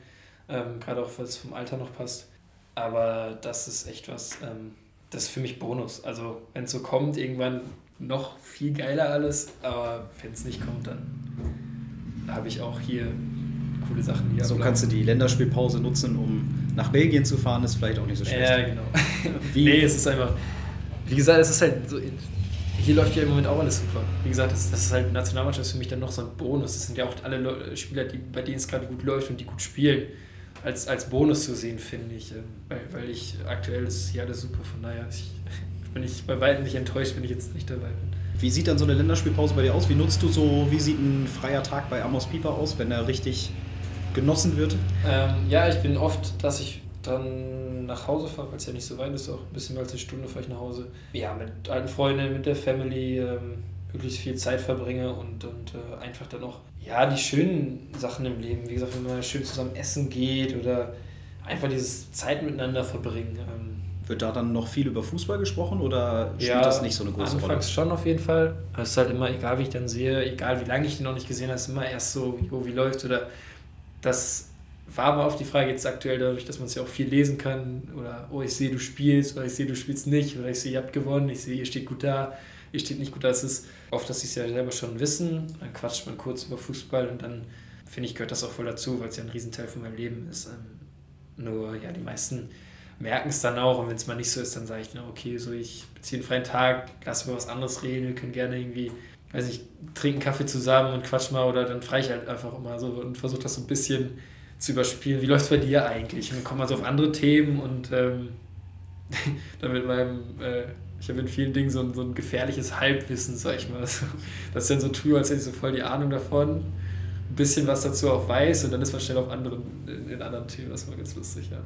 Ähm, Gerade auch, weil es vom Alter noch passt. Aber das ist echt was, ähm, das ist für mich Bonus. Also wenn es so kommt, irgendwann noch viel geiler alles, aber wenn es nicht kommt, dann habe ich auch hier coole Sachen. Die so kannst du die Länderspielpause nutzen, um nach Belgien zu fahren, ist vielleicht auch nicht so schlecht. Ja, genau. Wie? Nee, es ist einfach, wie gesagt, es ist halt so, hier läuft ja im Moment auch alles super. Wie gesagt, das, das ist halt Nationalmannschaft ist für mich dann noch so ein Bonus. Das sind ja auch alle Spieler, die, bei denen es gerade gut läuft und die gut spielen, als, als Bonus zu sehen, finde ich. Ähm, weil, weil ich aktuell ist hier alles super, von daher ich, bin ich bei weitem nicht enttäuscht, wenn ich jetzt nicht dabei bin. Wie sieht dann so eine Länderspielpause bei dir aus? Wie nutzt du so, wie sieht ein freier Tag bei Amos Pieper aus, wenn er richtig genossen wird? Ähm, ja, ich bin oft, dass ich dann nach Hause fahre, weil es ja nicht so weit ist, auch ein bisschen mehr als eine Stunde fahre ich nach Hause. Ja, mit alten Freunden, mit der Family ähm, wirklich viel Zeit verbringe und, und äh, einfach dann auch, ja, die schönen Sachen im Leben, wie gesagt, wenn man schön zusammen essen geht oder einfach dieses Zeit miteinander verbringen. Ähm, wird da dann noch viel über Fußball gesprochen oder spielt ja, das nicht so eine große anfangs Rolle? Anfangs schon auf jeden Fall. Es ist halt immer, egal wie ich dann sehe, egal wie lange ich den noch nicht gesehen habe, ist immer erst so, jo, wie läuft oder das war aber auf die Frage jetzt aktuell dadurch, dass man es ja auch viel lesen kann oder oh, ich sehe, du spielst oder ich sehe, du spielst nicht oder ich sehe, ihr habt gewonnen, ich sehe, ihr steht gut da, ihr steht nicht gut da. Es ist oft, dass sie es ja selber schon wissen, dann quatscht man kurz über Fußball und dann finde ich, gehört das auch voll dazu, weil es ja ein Riesenteil von meinem Leben ist. Ähm, nur, ja, die meisten merken es dann auch und wenn es mal nicht so ist, dann sage ich, na okay, so ich beziehe einen freien Tag, lass über was anderes reden, wir können gerne irgendwie, weiß ich, trinken Kaffee zusammen und quatsch mal oder dann frei ich halt einfach immer so und versuche das so ein bisschen zu überspielen. Wie läuft es bei dir eigentlich? Und dann kommt man so auf andere Themen und ähm, dann mit meinem, äh, ich habe in vielen Dingen so ein, so ein gefährliches Halbwissen, sag ich mal. So, das ist dann so tue, als hätte ich so voll die Ahnung davon, ein bisschen was dazu auch weiß und dann ist man schnell auf anderen, in, in anderen Themen. Das war ganz lustig, ja.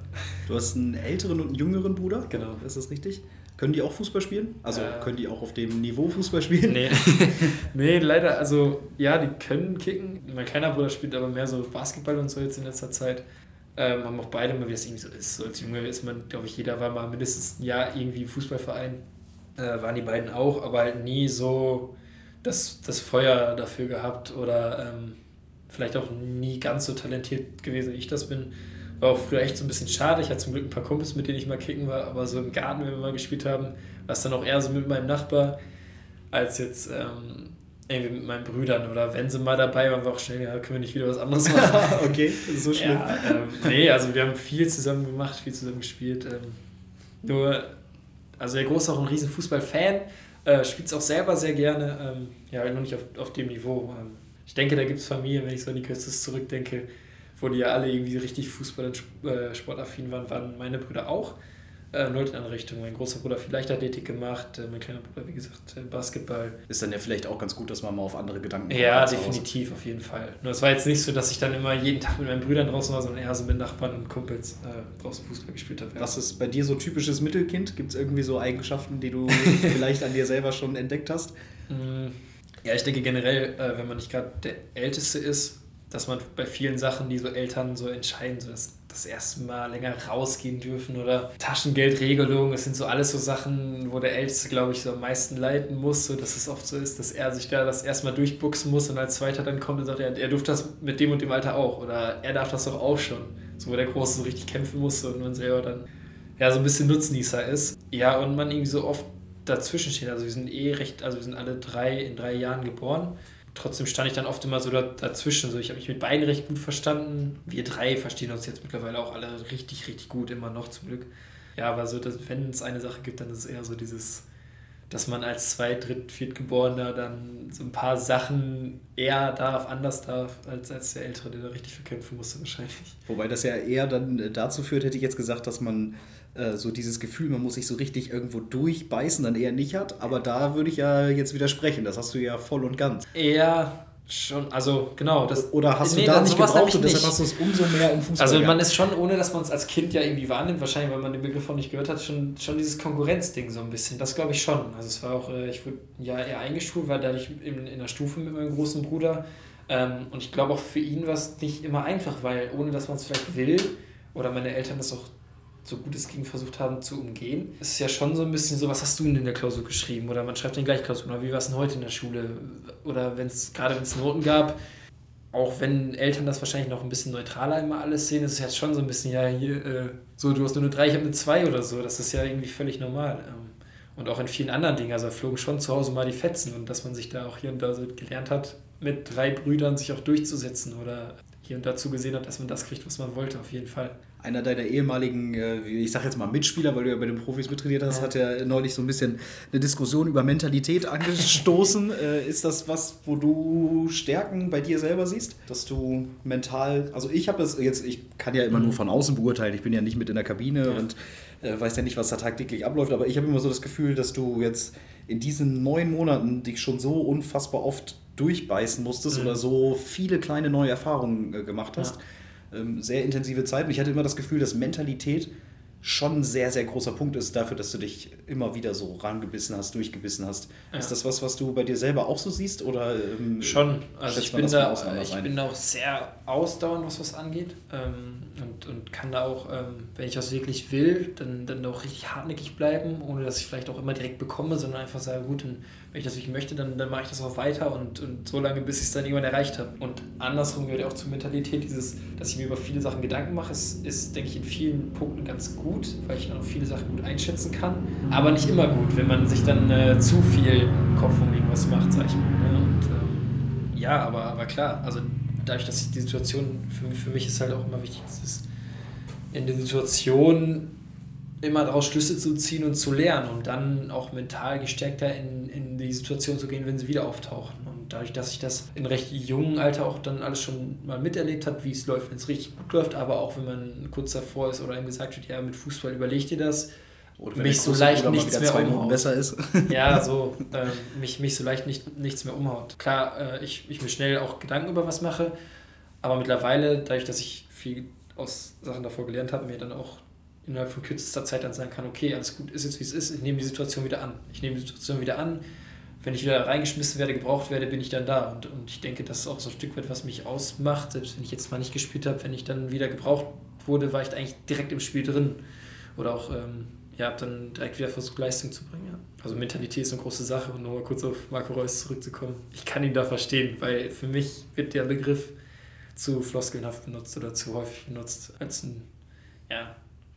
Du hast einen älteren und einen jüngeren Bruder? Genau. Ist das richtig? Können die auch Fußball spielen? Also äh, können die auch auf dem Niveau Fußball spielen? Nee. nee, leider, also ja, die können kicken. Mein kleiner Bruder spielt aber mehr so Basketball und so jetzt in letzter Zeit. Ähm, haben auch beide mal, wie es irgendwie so ist. So als Junge ist man, glaube ich, jeder war mal mindestens ein Jahr irgendwie im Fußballverein. Äh, waren die beiden auch, aber halt nie so das, das Feuer dafür gehabt oder ähm, vielleicht auch nie ganz so talentiert gewesen, wie ich das bin. War auch früher echt so ein bisschen schade. Ich hatte zum Glück ein paar Kumpels, mit denen ich mal kicken war, aber so im Garten, wenn wir mal gespielt haben, war es dann auch eher so mit meinem Nachbar, als jetzt ähm, irgendwie mit meinen Brüdern. Oder wenn sie mal dabei waren, war auch schnell, ja, können wir nicht wieder was anderes machen. okay, so schlimm. Ja, ähm, nee, also wir haben viel zusammen gemacht, viel zusammen gespielt. Ähm, nur, also der Groß ist auch ein riesen Fußball-Fan, äh, spielt es auch selber sehr gerne, ähm, ja, noch nicht auf, auf dem Niveau. Ähm, ich denke, da gibt es Familien, wenn ich so an die Küste zurückdenke, wo die ja alle irgendwie richtig Fußball- und äh, sportaffin waren, waren meine Brüder auch. Äh, in andere Richtung. Mein großer Bruder hat viel Leichtathletik gemacht, äh, mein kleiner Bruder, wie gesagt, äh, Basketball. Ist dann ja vielleicht auch ganz gut, dass man mal auf andere Gedanken kommt. Ja, definitiv, auf jeden Fall. Nur es war jetzt nicht so, dass ich dann immer jeden Tag mit meinen Brüdern draußen war, sondern eher so mit Nachbarn und Kumpels äh, draußen Fußball gespielt habe. Ja. Was ist bei dir so typisches Mittelkind? Gibt es irgendwie so Eigenschaften, die du vielleicht an dir selber schon entdeckt hast? Mm, ja, ich denke generell, äh, wenn man nicht gerade der Älteste ist, dass man bei vielen Sachen, die so Eltern so entscheiden, so das, das erste Mal länger rausgehen dürfen oder Taschengeldregelung, das sind so alles so Sachen, wo der Älteste, glaube ich, so am meisten leiten muss, so dass es oft so ist, dass er sich da das erstmal durchbuchsen muss und als Zweiter dann kommt und sagt, er, er durfte das mit dem und dem Alter auch oder er darf das doch auch schon. So wo der Große so richtig kämpfen musste und man selber dann ja so ein bisschen Nutznießer ist. Ja, und man irgendwie so oft dazwischen steht. Also wir sind eh recht, also wir sind alle drei in drei Jahren geboren trotzdem stand ich dann oft immer so dazwischen. So, ich habe mich mit beiden recht gut verstanden. Wir drei verstehen uns jetzt mittlerweile auch alle richtig, richtig gut, immer noch zum Glück. Ja, aber so, dass, wenn es eine Sache gibt, dann ist es eher so dieses, dass man als Zweit-, Dritt-, Viertgeborener dann so ein paar Sachen eher darf, anders darf, als, als der Ältere, der da richtig verkämpfen musste wahrscheinlich. Wobei das ja eher dann dazu führt, hätte ich jetzt gesagt, dass man äh, so dieses Gefühl, man muss sich so richtig irgendwo durchbeißen, dann eher nicht hat. Aber da würde ich ja jetzt widersprechen. Das hast du ja voll und ganz. Ja, schon, also genau. Das, Oder hast nee, du da nicht gebraucht und deshalb hast du es umso mehr im Fußball? Also man ist schon, ohne dass man es als Kind ja irgendwie wahrnimmt, wahrscheinlich, weil man den Begriff auch nicht gehört hat, schon, schon dieses Konkurrenzding so ein bisschen. Das glaube ich schon. Also es war auch, äh, ich wurde ja eher eingestuft, war dadurch in, in der Stufe mit meinem großen Bruder. Ähm, und ich glaube auch für ihn war es nicht immer einfach, weil ohne dass man es vielleicht will oder meine Eltern das auch so gut es ging versucht haben zu umgehen. Es ist ja schon so ein bisschen so, was hast du denn in der Klausur geschrieben? Oder man schreibt den gleich Klausur. Oder wie war es denn heute in der Schule? Oder wenn es, gerade wenn es Noten gab, auch wenn Eltern das wahrscheinlich noch ein bisschen neutraler immer alles sehen, ist es jetzt schon so ein bisschen, ja, hier, äh, so, du hast nur eine 3, ich habe eine 2 oder so. Das ist ja irgendwie völlig normal. Ähm, und auch in vielen anderen Dingen. Also flogen schon zu Hause mal die Fetzen und dass man sich da auch hier und da so gelernt hat, mit drei Brüdern sich auch durchzusetzen oder hier und da zugesehen hat, dass man das kriegt, was man wollte, auf jeden Fall einer deiner ehemaligen, äh, ich sag jetzt mal Mitspieler, weil du ja bei den Profis mittrainiert hast, hat ja neulich so ein bisschen eine Diskussion über Mentalität angestoßen. Äh, ist das was, wo du Stärken bei dir selber siehst? Dass du mental, also ich habe das jetzt, ich kann ja immer mhm. nur von außen beurteilen, ich bin ja nicht mit in der Kabine ja. und äh, weiß ja nicht, was da tagtäglich abläuft, aber ich habe immer so das Gefühl, dass du jetzt in diesen neun Monaten dich schon so unfassbar oft durchbeißen musstest mhm. oder so viele kleine neue Erfahrungen äh, gemacht hast. Ja ähm, sehr intensive Zeit. Und ich hatte immer das Gefühl, dass Mentalität schon ein sehr, sehr großer Punkt ist dafür, dass du dich immer wieder so rangebissen hast, durchgebissen hast. Ja. Ist das was, was du bei dir selber auch so siehst? Oder, ähm, schon. Also ich bin, da, ich bin da auch sehr ausdauernd, was das angeht. Ähm, und, und kann da auch, ähm, wenn ich was wirklich will, dann, dann auch richtig hartnäckig bleiben, ohne dass ich vielleicht auch immer direkt bekomme, sondern einfach sage, gut, dann wenn ich das wirklich möchte, dann, dann mache ich das auch weiter und, und so lange, bis ich es dann irgendwann erreicht habe. Und andersrum gehört auch zur Mentalität dieses, dass ich mir über viele Sachen Gedanken mache, ist, ist denke ich, in vielen Punkten ganz gut, weil ich auch viele Sachen gut einschätzen kann. Aber nicht immer gut, wenn man sich dann äh, zu viel im Kopf um irgendwas macht, sag ich mal. Ne? Und ähm, ja, aber, aber klar, also dadurch, dass die Situation, für, für mich ist halt auch immer wichtig, dass es in der Situation immer daraus Schlüsse zu ziehen und zu lernen, um dann auch mental gestärkter in, in die Situation zu gehen, wenn sie wieder auftauchen. Und dadurch, dass ich das in recht jungen Alter auch dann alles schon mal miterlebt habe, wie es läuft, wenn es richtig gut läuft, aber auch wenn man kurz davor ist oder ihm gesagt wird, ja, mit Fußball überleg dir das, oder mich so leicht nichts mehr umhaut. besser ist. ja, so äh, mich, mich so leicht nicht, nichts mehr umhaut. Klar, äh, ich, ich mir schnell auch Gedanken über was mache, aber mittlerweile, dadurch, dass ich viel aus Sachen davor gelernt habe, mir dann auch innerhalb von kürzester Zeit dann sagen kann, okay, alles gut, ist jetzt wie es ist, ich nehme die Situation wieder an. Ich nehme die Situation wieder an. Wenn ich wieder reingeschmissen werde, gebraucht werde, bin ich dann da. Und, und ich denke, das ist auch so ein Stück weit, was mich ausmacht. Selbst wenn ich jetzt mal nicht gespielt habe, wenn ich dann wieder gebraucht wurde, war ich eigentlich direkt im Spiel drin. Oder auch, ähm, ja, habe dann direkt wieder versucht, Leistung zu bringen. Ja. Also Mentalität ist eine große Sache. Und nochmal kurz auf Marco Reus zurückzukommen. Ich kann ihn da verstehen, weil für mich wird der Begriff zu floskelnhaft benutzt oder zu häufig benutzt als ein, ja,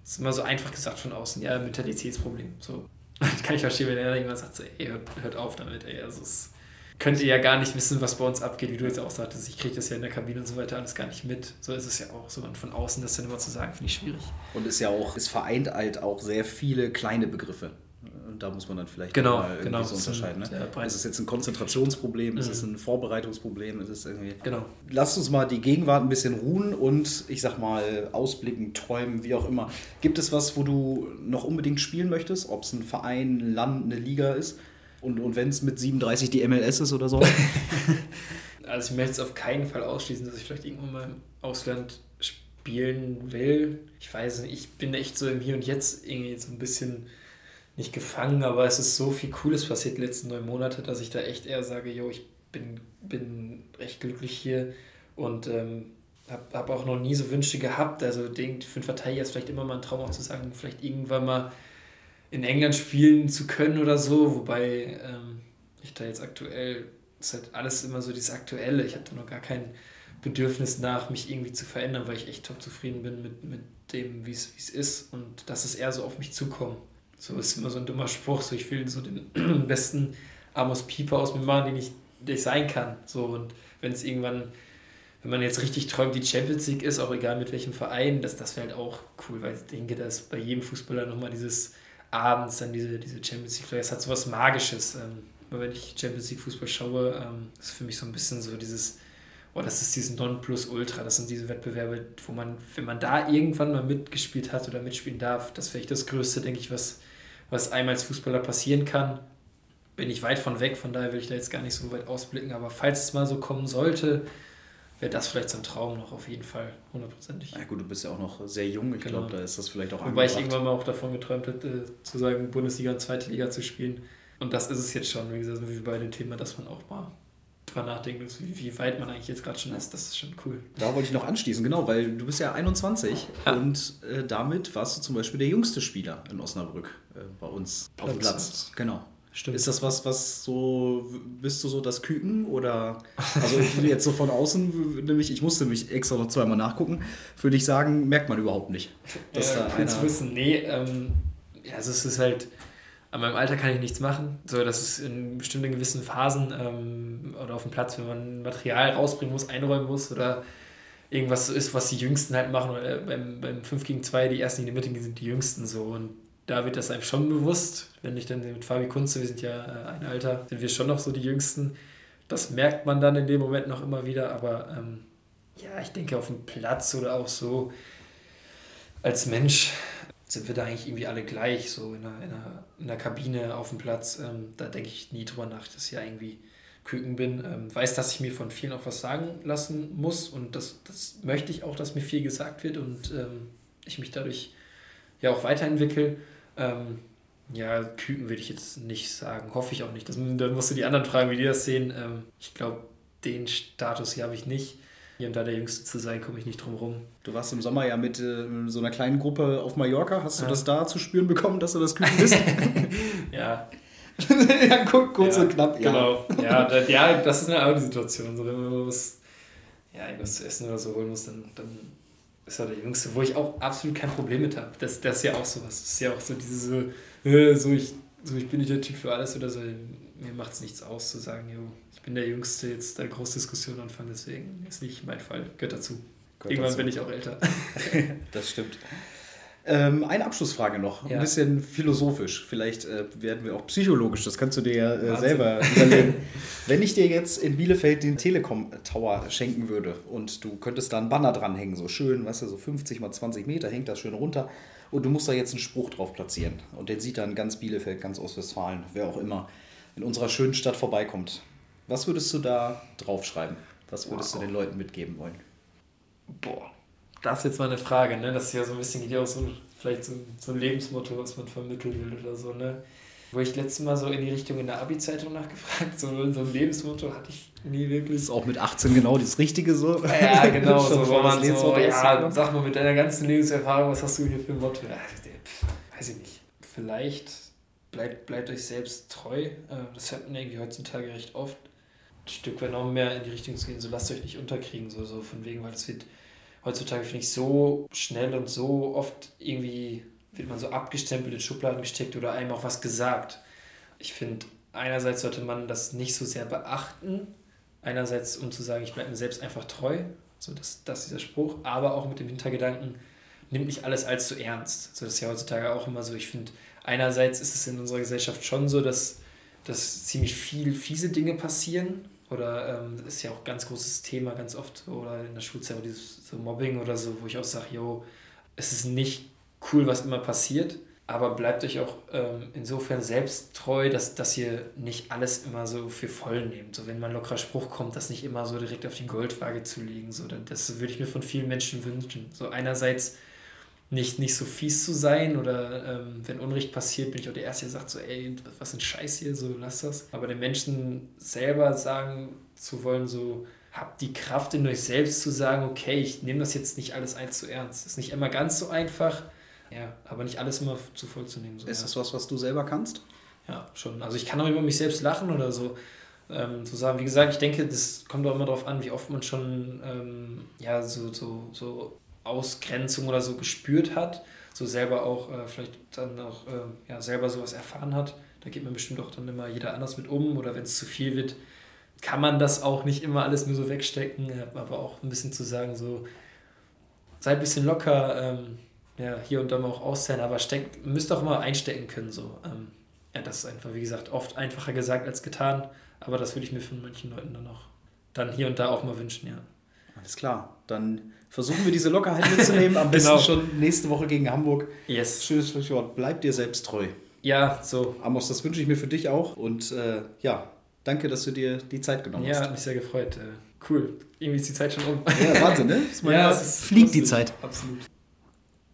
ist immer so einfach gesagt von außen, ja, Mentalitätsproblem. So. Kann ich verstehen, wenn er irgendwann sagt, so, ey, hört, hört auf damit, ey. Also es könnt ihr ja gar nicht wissen, was bei uns abgeht, wie du jetzt auch sagtest. Ich kriege das ja in der Kabine und so weiter alles gar nicht mit. So ist es ja auch. So und von außen das dann immer zu sagen, finde ich schwierig. Und ist ja auch, es vereint halt auch sehr viele kleine Begriffe. Und da muss man dann vielleicht genau, mal genau, so unterscheiden. Ne? Ist es jetzt ein Konzentrationsproblem? Mhm. Ist es ein Vorbereitungsproblem? Ist es irgendwie. Genau. Lasst uns mal die Gegenwart ein bisschen ruhen und ich sag mal ausblicken, träumen, wie auch immer. Gibt es was, wo du noch unbedingt spielen möchtest? Ob es ein Verein, ein Land, eine Liga ist? Und, und wenn es mit 37 die MLS ist oder so? also ich möchte es auf keinen Fall ausschließen, dass ich vielleicht irgendwann mal im Ausland spielen will. Ich weiß nicht, ich bin echt so im Hier und Jetzt irgendwie so ein bisschen nicht gefangen, aber es ist so viel Cooles passiert die letzten neun Monate, dass ich da echt eher sage, yo, ich bin, bin recht glücklich hier und ähm, habe hab auch noch nie so Wünsche gehabt. Also den, für einen Verteidiger ist vielleicht immer mal ein Traum auch zu sagen, vielleicht irgendwann mal in England spielen zu können oder so, wobei ähm, ich da jetzt aktuell, ist halt alles immer so dieses Aktuelle. Ich habe da noch gar kein Bedürfnis nach, mich irgendwie zu verändern, weil ich echt top zufrieden bin mit, mit dem, wie es ist und dass es eher so auf mich zukommt. So ist immer so ein dummer Spruch, so ich will so den besten Amos Pieper aus mir machen, den ich, den ich sein kann. So, und wenn es irgendwann, wenn man jetzt richtig träumt, die Champions League ist, auch egal mit welchem Verein, das, das wäre halt auch cool, weil ich denke, dass bei jedem Fußballer nochmal dieses abends dann diese, diese Champions League, es hat so was Magisches. Ähm, wenn ich Champions League Fußball schaue, ähm, ist für mich so ein bisschen so dieses, oh, das ist dieses Nonplusultra, das sind diese Wettbewerbe, wo man, wenn man da irgendwann mal mitgespielt hat oder mitspielen darf, das wäre echt das Größte, denke ich, was, was einem als Fußballer passieren kann. Bin ich weit von weg, von daher will ich da jetzt gar nicht so weit ausblicken, aber falls es mal so kommen sollte, wäre das vielleicht so ein Traum noch auf jeden Fall, hundertprozentig. Ja gut, du bist ja auch noch sehr jung, ich genau. glaube, da ist das vielleicht auch Wobei angebracht. ich irgendwann mal auch davon geträumt hätte, zu sagen, Bundesliga und zweite Liga zu spielen. Und das ist es jetzt schon, wie gesagt, wie bei dem Thema, dass man auch mal drüber nachdenken wie, weit man eigentlich jetzt gerade schon ist. Das ist schon cool. Da wollte ich noch anschließen, genau, weil du bist ja 21 ja. und äh, damit warst du zum Beispiel der jüngste Spieler in Osnabrück äh, bei uns Platz. auf dem Platz. Genau. Stimmt. Ist das was, was so, bist du so das Küken oder, also jetzt so von außen, nämlich, ich musste mich extra noch zweimal nachgucken, würde ich sagen, merkt man überhaupt nicht. Dass ja, da einer, wissen. Nee, ähm, ja, also es ist halt, an meinem Alter kann ich nichts machen. So, das ist in bestimmten gewissen Phasen ähm, oder auf dem Platz, wenn man Material rausbringen muss, einräumen muss oder irgendwas ist, was die Jüngsten halt machen. Oder beim, beim 5 gegen 2, die ersten, die in der Mitte sind die Jüngsten so. Und da wird das einem schon bewusst. Wenn ich dann mit Fabi Kunze, wir sind ja äh, ein Alter, sind wir schon noch so die Jüngsten. Das merkt man dann in dem Moment noch immer wieder. Aber ähm, ja, ich denke auf dem Platz oder auch so als Mensch sind wir da eigentlich irgendwie alle gleich, so in der, in der, in der Kabine auf dem Platz. Ähm, da denke ich nie drüber nach, dass ich ja irgendwie Küken bin. Ähm, weiß, dass ich mir von vielen auch was sagen lassen muss und das, das möchte ich auch, dass mir viel gesagt wird und ähm, ich mich dadurch ja auch weiterentwickle. Ähm, ja, Küken würde ich jetzt nicht sagen, hoffe ich auch nicht. Das, dann musst du die anderen fragen, wie die das sehen. Ähm, ich glaube, den Status hier habe ich nicht hier und da der Jüngste zu sein, komme ich nicht drum rum. Du warst im Sommer ja mit äh, so einer kleinen Gruppe auf Mallorca. Hast du Ja. das da zu spüren bekommen, dass du das Küken bist? Ja, ja, kurz, kurz ja, und knapp. Ja. Genau. Ja, da, ja, das ist eine andere Situation. So, wenn man was, ja, irgendwas zu essen oder so holen muss, dann, dann ist er der Jüngste, wo ich auch absolut kein Problem mit habe. Das, das ist ja auch sowas. Das ist ja auch so diese, äh, so, ich, so ich bin nicht der Typ für alles oder so. Mir macht es nichts aus zu sagen, jo, ich bin der Jüngste, jetzt da große Diskussion anfangen, deswegen ist nicht mein Fall. Gehört dazu. Gehört Irgendwann dazu. bin ich auch älter. Das stimmt. Ähm, eine Abschlussfrage noch, ein Ja. bisschen philosophisch. Vielleicht äh, werden wir auch psychologisch, das kannst du dir ja äh, selber überlegen. Wenn ich dir jetzt in Bielefeld den Telekom Tower schenken würde und du könntest da einen Banner dranhängen, so schön, weißt du, so 50 mal 20 Meter, hängt das schön runter und du musst da jetzt einen Spruch drauf platzieren und den sieht dann ganz Bielefeld, ganz Ostwestfalen, wer auch immer in unserer schönen Stadt vorbeikommt. Was würdest du da draufschreiben? Was würdest du Wow. den Leuten mitgeben wollen? Boah, das ist jetzt mal eine Frage, ne? Das ist ja so ein bisschen, geht ja auch so, vielleicht so, so ein Lebensmotto, was man vermitteln will oder so, ne? Wo ich letztes Mal so in die Richtung in der Abi-Zeitung nachgefragt, so, so ein Lebensmotto hatte ich nie wirklich. Ist auch mit 18 genau das Richtige so? Ja, genau, so, wo man so, Lebensmotto ja, sag mal mit deiner ganzen Lebenserfahrung, was hast du hier für ein Motto? Ja, pff, weiß ich nicht. Vielleicht bleibt, bleibt euch selbst treu. Äh, Das hört man irgendwie heutzutage recht oft. Ein Stück weit noch mehr in die Richtung zu gehen, so lasst euch nicht unterkriegen, so, so von wegen, weil das wird heutzutage, finde ich, so schnell und so oft irgendwie wird man so abgestempelt, in Schubladen gesteckt oder einem auch was gesagt. Ich finde, einerseits sollte man das nicht so sehr beachten, einerseits um zu sagen, ich bleibe mir selbst einfach treu, so das, das ist dieser Spruch, aber auch mit dem Hintergedanken, nimmt nicht alles allzu ernst. So das ist ja heutzutage auch immer so. Ich finde, einerseits ist es in unserer Gesellschaft schon so, dass, dass ziemlich viel fiese Dinge passieren. Oder ähm, ist ja auch ein ganz großes Thema, ganz oft, oder in der Schulzeit, dieses so Mobbing oder so, wo ich auch sage, yo, es ist nicht cool, was immer passiert, aber bleibt euch auch ähm, insofern selbst treu, dass, dass ihr nicht alles immer so für voll nehmt. So, wenn mal ein lockerer Spruch kommt, das nicht immer so direkt auf die Goldwaage zu legen. So, das würde ich mir von vielen Menschen wünschen. So einerseits nicht, nicht so fies zu sein oder ähm, wenn Unrecht passiert, bin ich auch der Erste, der sagt so, ey, was ein Scheiß hier, so lass das. Aber den Menschen selber sagen zu wollen, so habt die Kraft in euch selbst zu sagen, okay, ich nehme das jetzt nicht alles allzu ernst. Ist nicht immer ganz so einfach, ja, aber nicht alles immer zu voll zu nehmen. So, Ist ja. das was, was du selber kannst? Ja, schon. Also ich kann auch über mich selbst lachen oder so. Ähm, zu sagen, wie gesagt, ich denke, das kommt auch immer darauf an, wie oft man schon ähm, ja, so, so, so Ausgrenzung oder so gespürt hat. So selber auch, äh, vielleicht dann auch ähm, ja, selber sowas erfahren hat. Da geht man bestimmt auch dann immer jeder anders mit um. Oder wenn es zu viel wird, kann man das auch nicht immer alles nur so wegstecken. äh, Aber auch ein bisschen zu sagen, so seid ein bisschen locker, ähm, ja, hier und da mal auch auszählen, aber steckt, müsst auch mal einstecken können. So. Ähm, ja, das ist einfach, wie gesagt, oft einfacher gesagt als getan, aber das würde ich mir von manchen Leuten dann auch dann hier und da auch mal wünschen, ja. Alles klar. Dann versuchen wir diese Lockerheit mitzunehmen. Am besten Genau. schon nächste Woche gegen Hamburg. Yes. Schönes Schlusswort. Bleib dir selbst treu. Ja, so. Amos, das wünsche ich mir für dich auch. Und äh, ja, danke, dass du dir die Zeit genommen Ja, hat hast. mich sehr gefreut. Äh, cool. Irgendwie ist die Zeit schon um. Ja, Wahnsinn, ne? Ja, ja, es fliegt die lustig. Zeit. Absolut.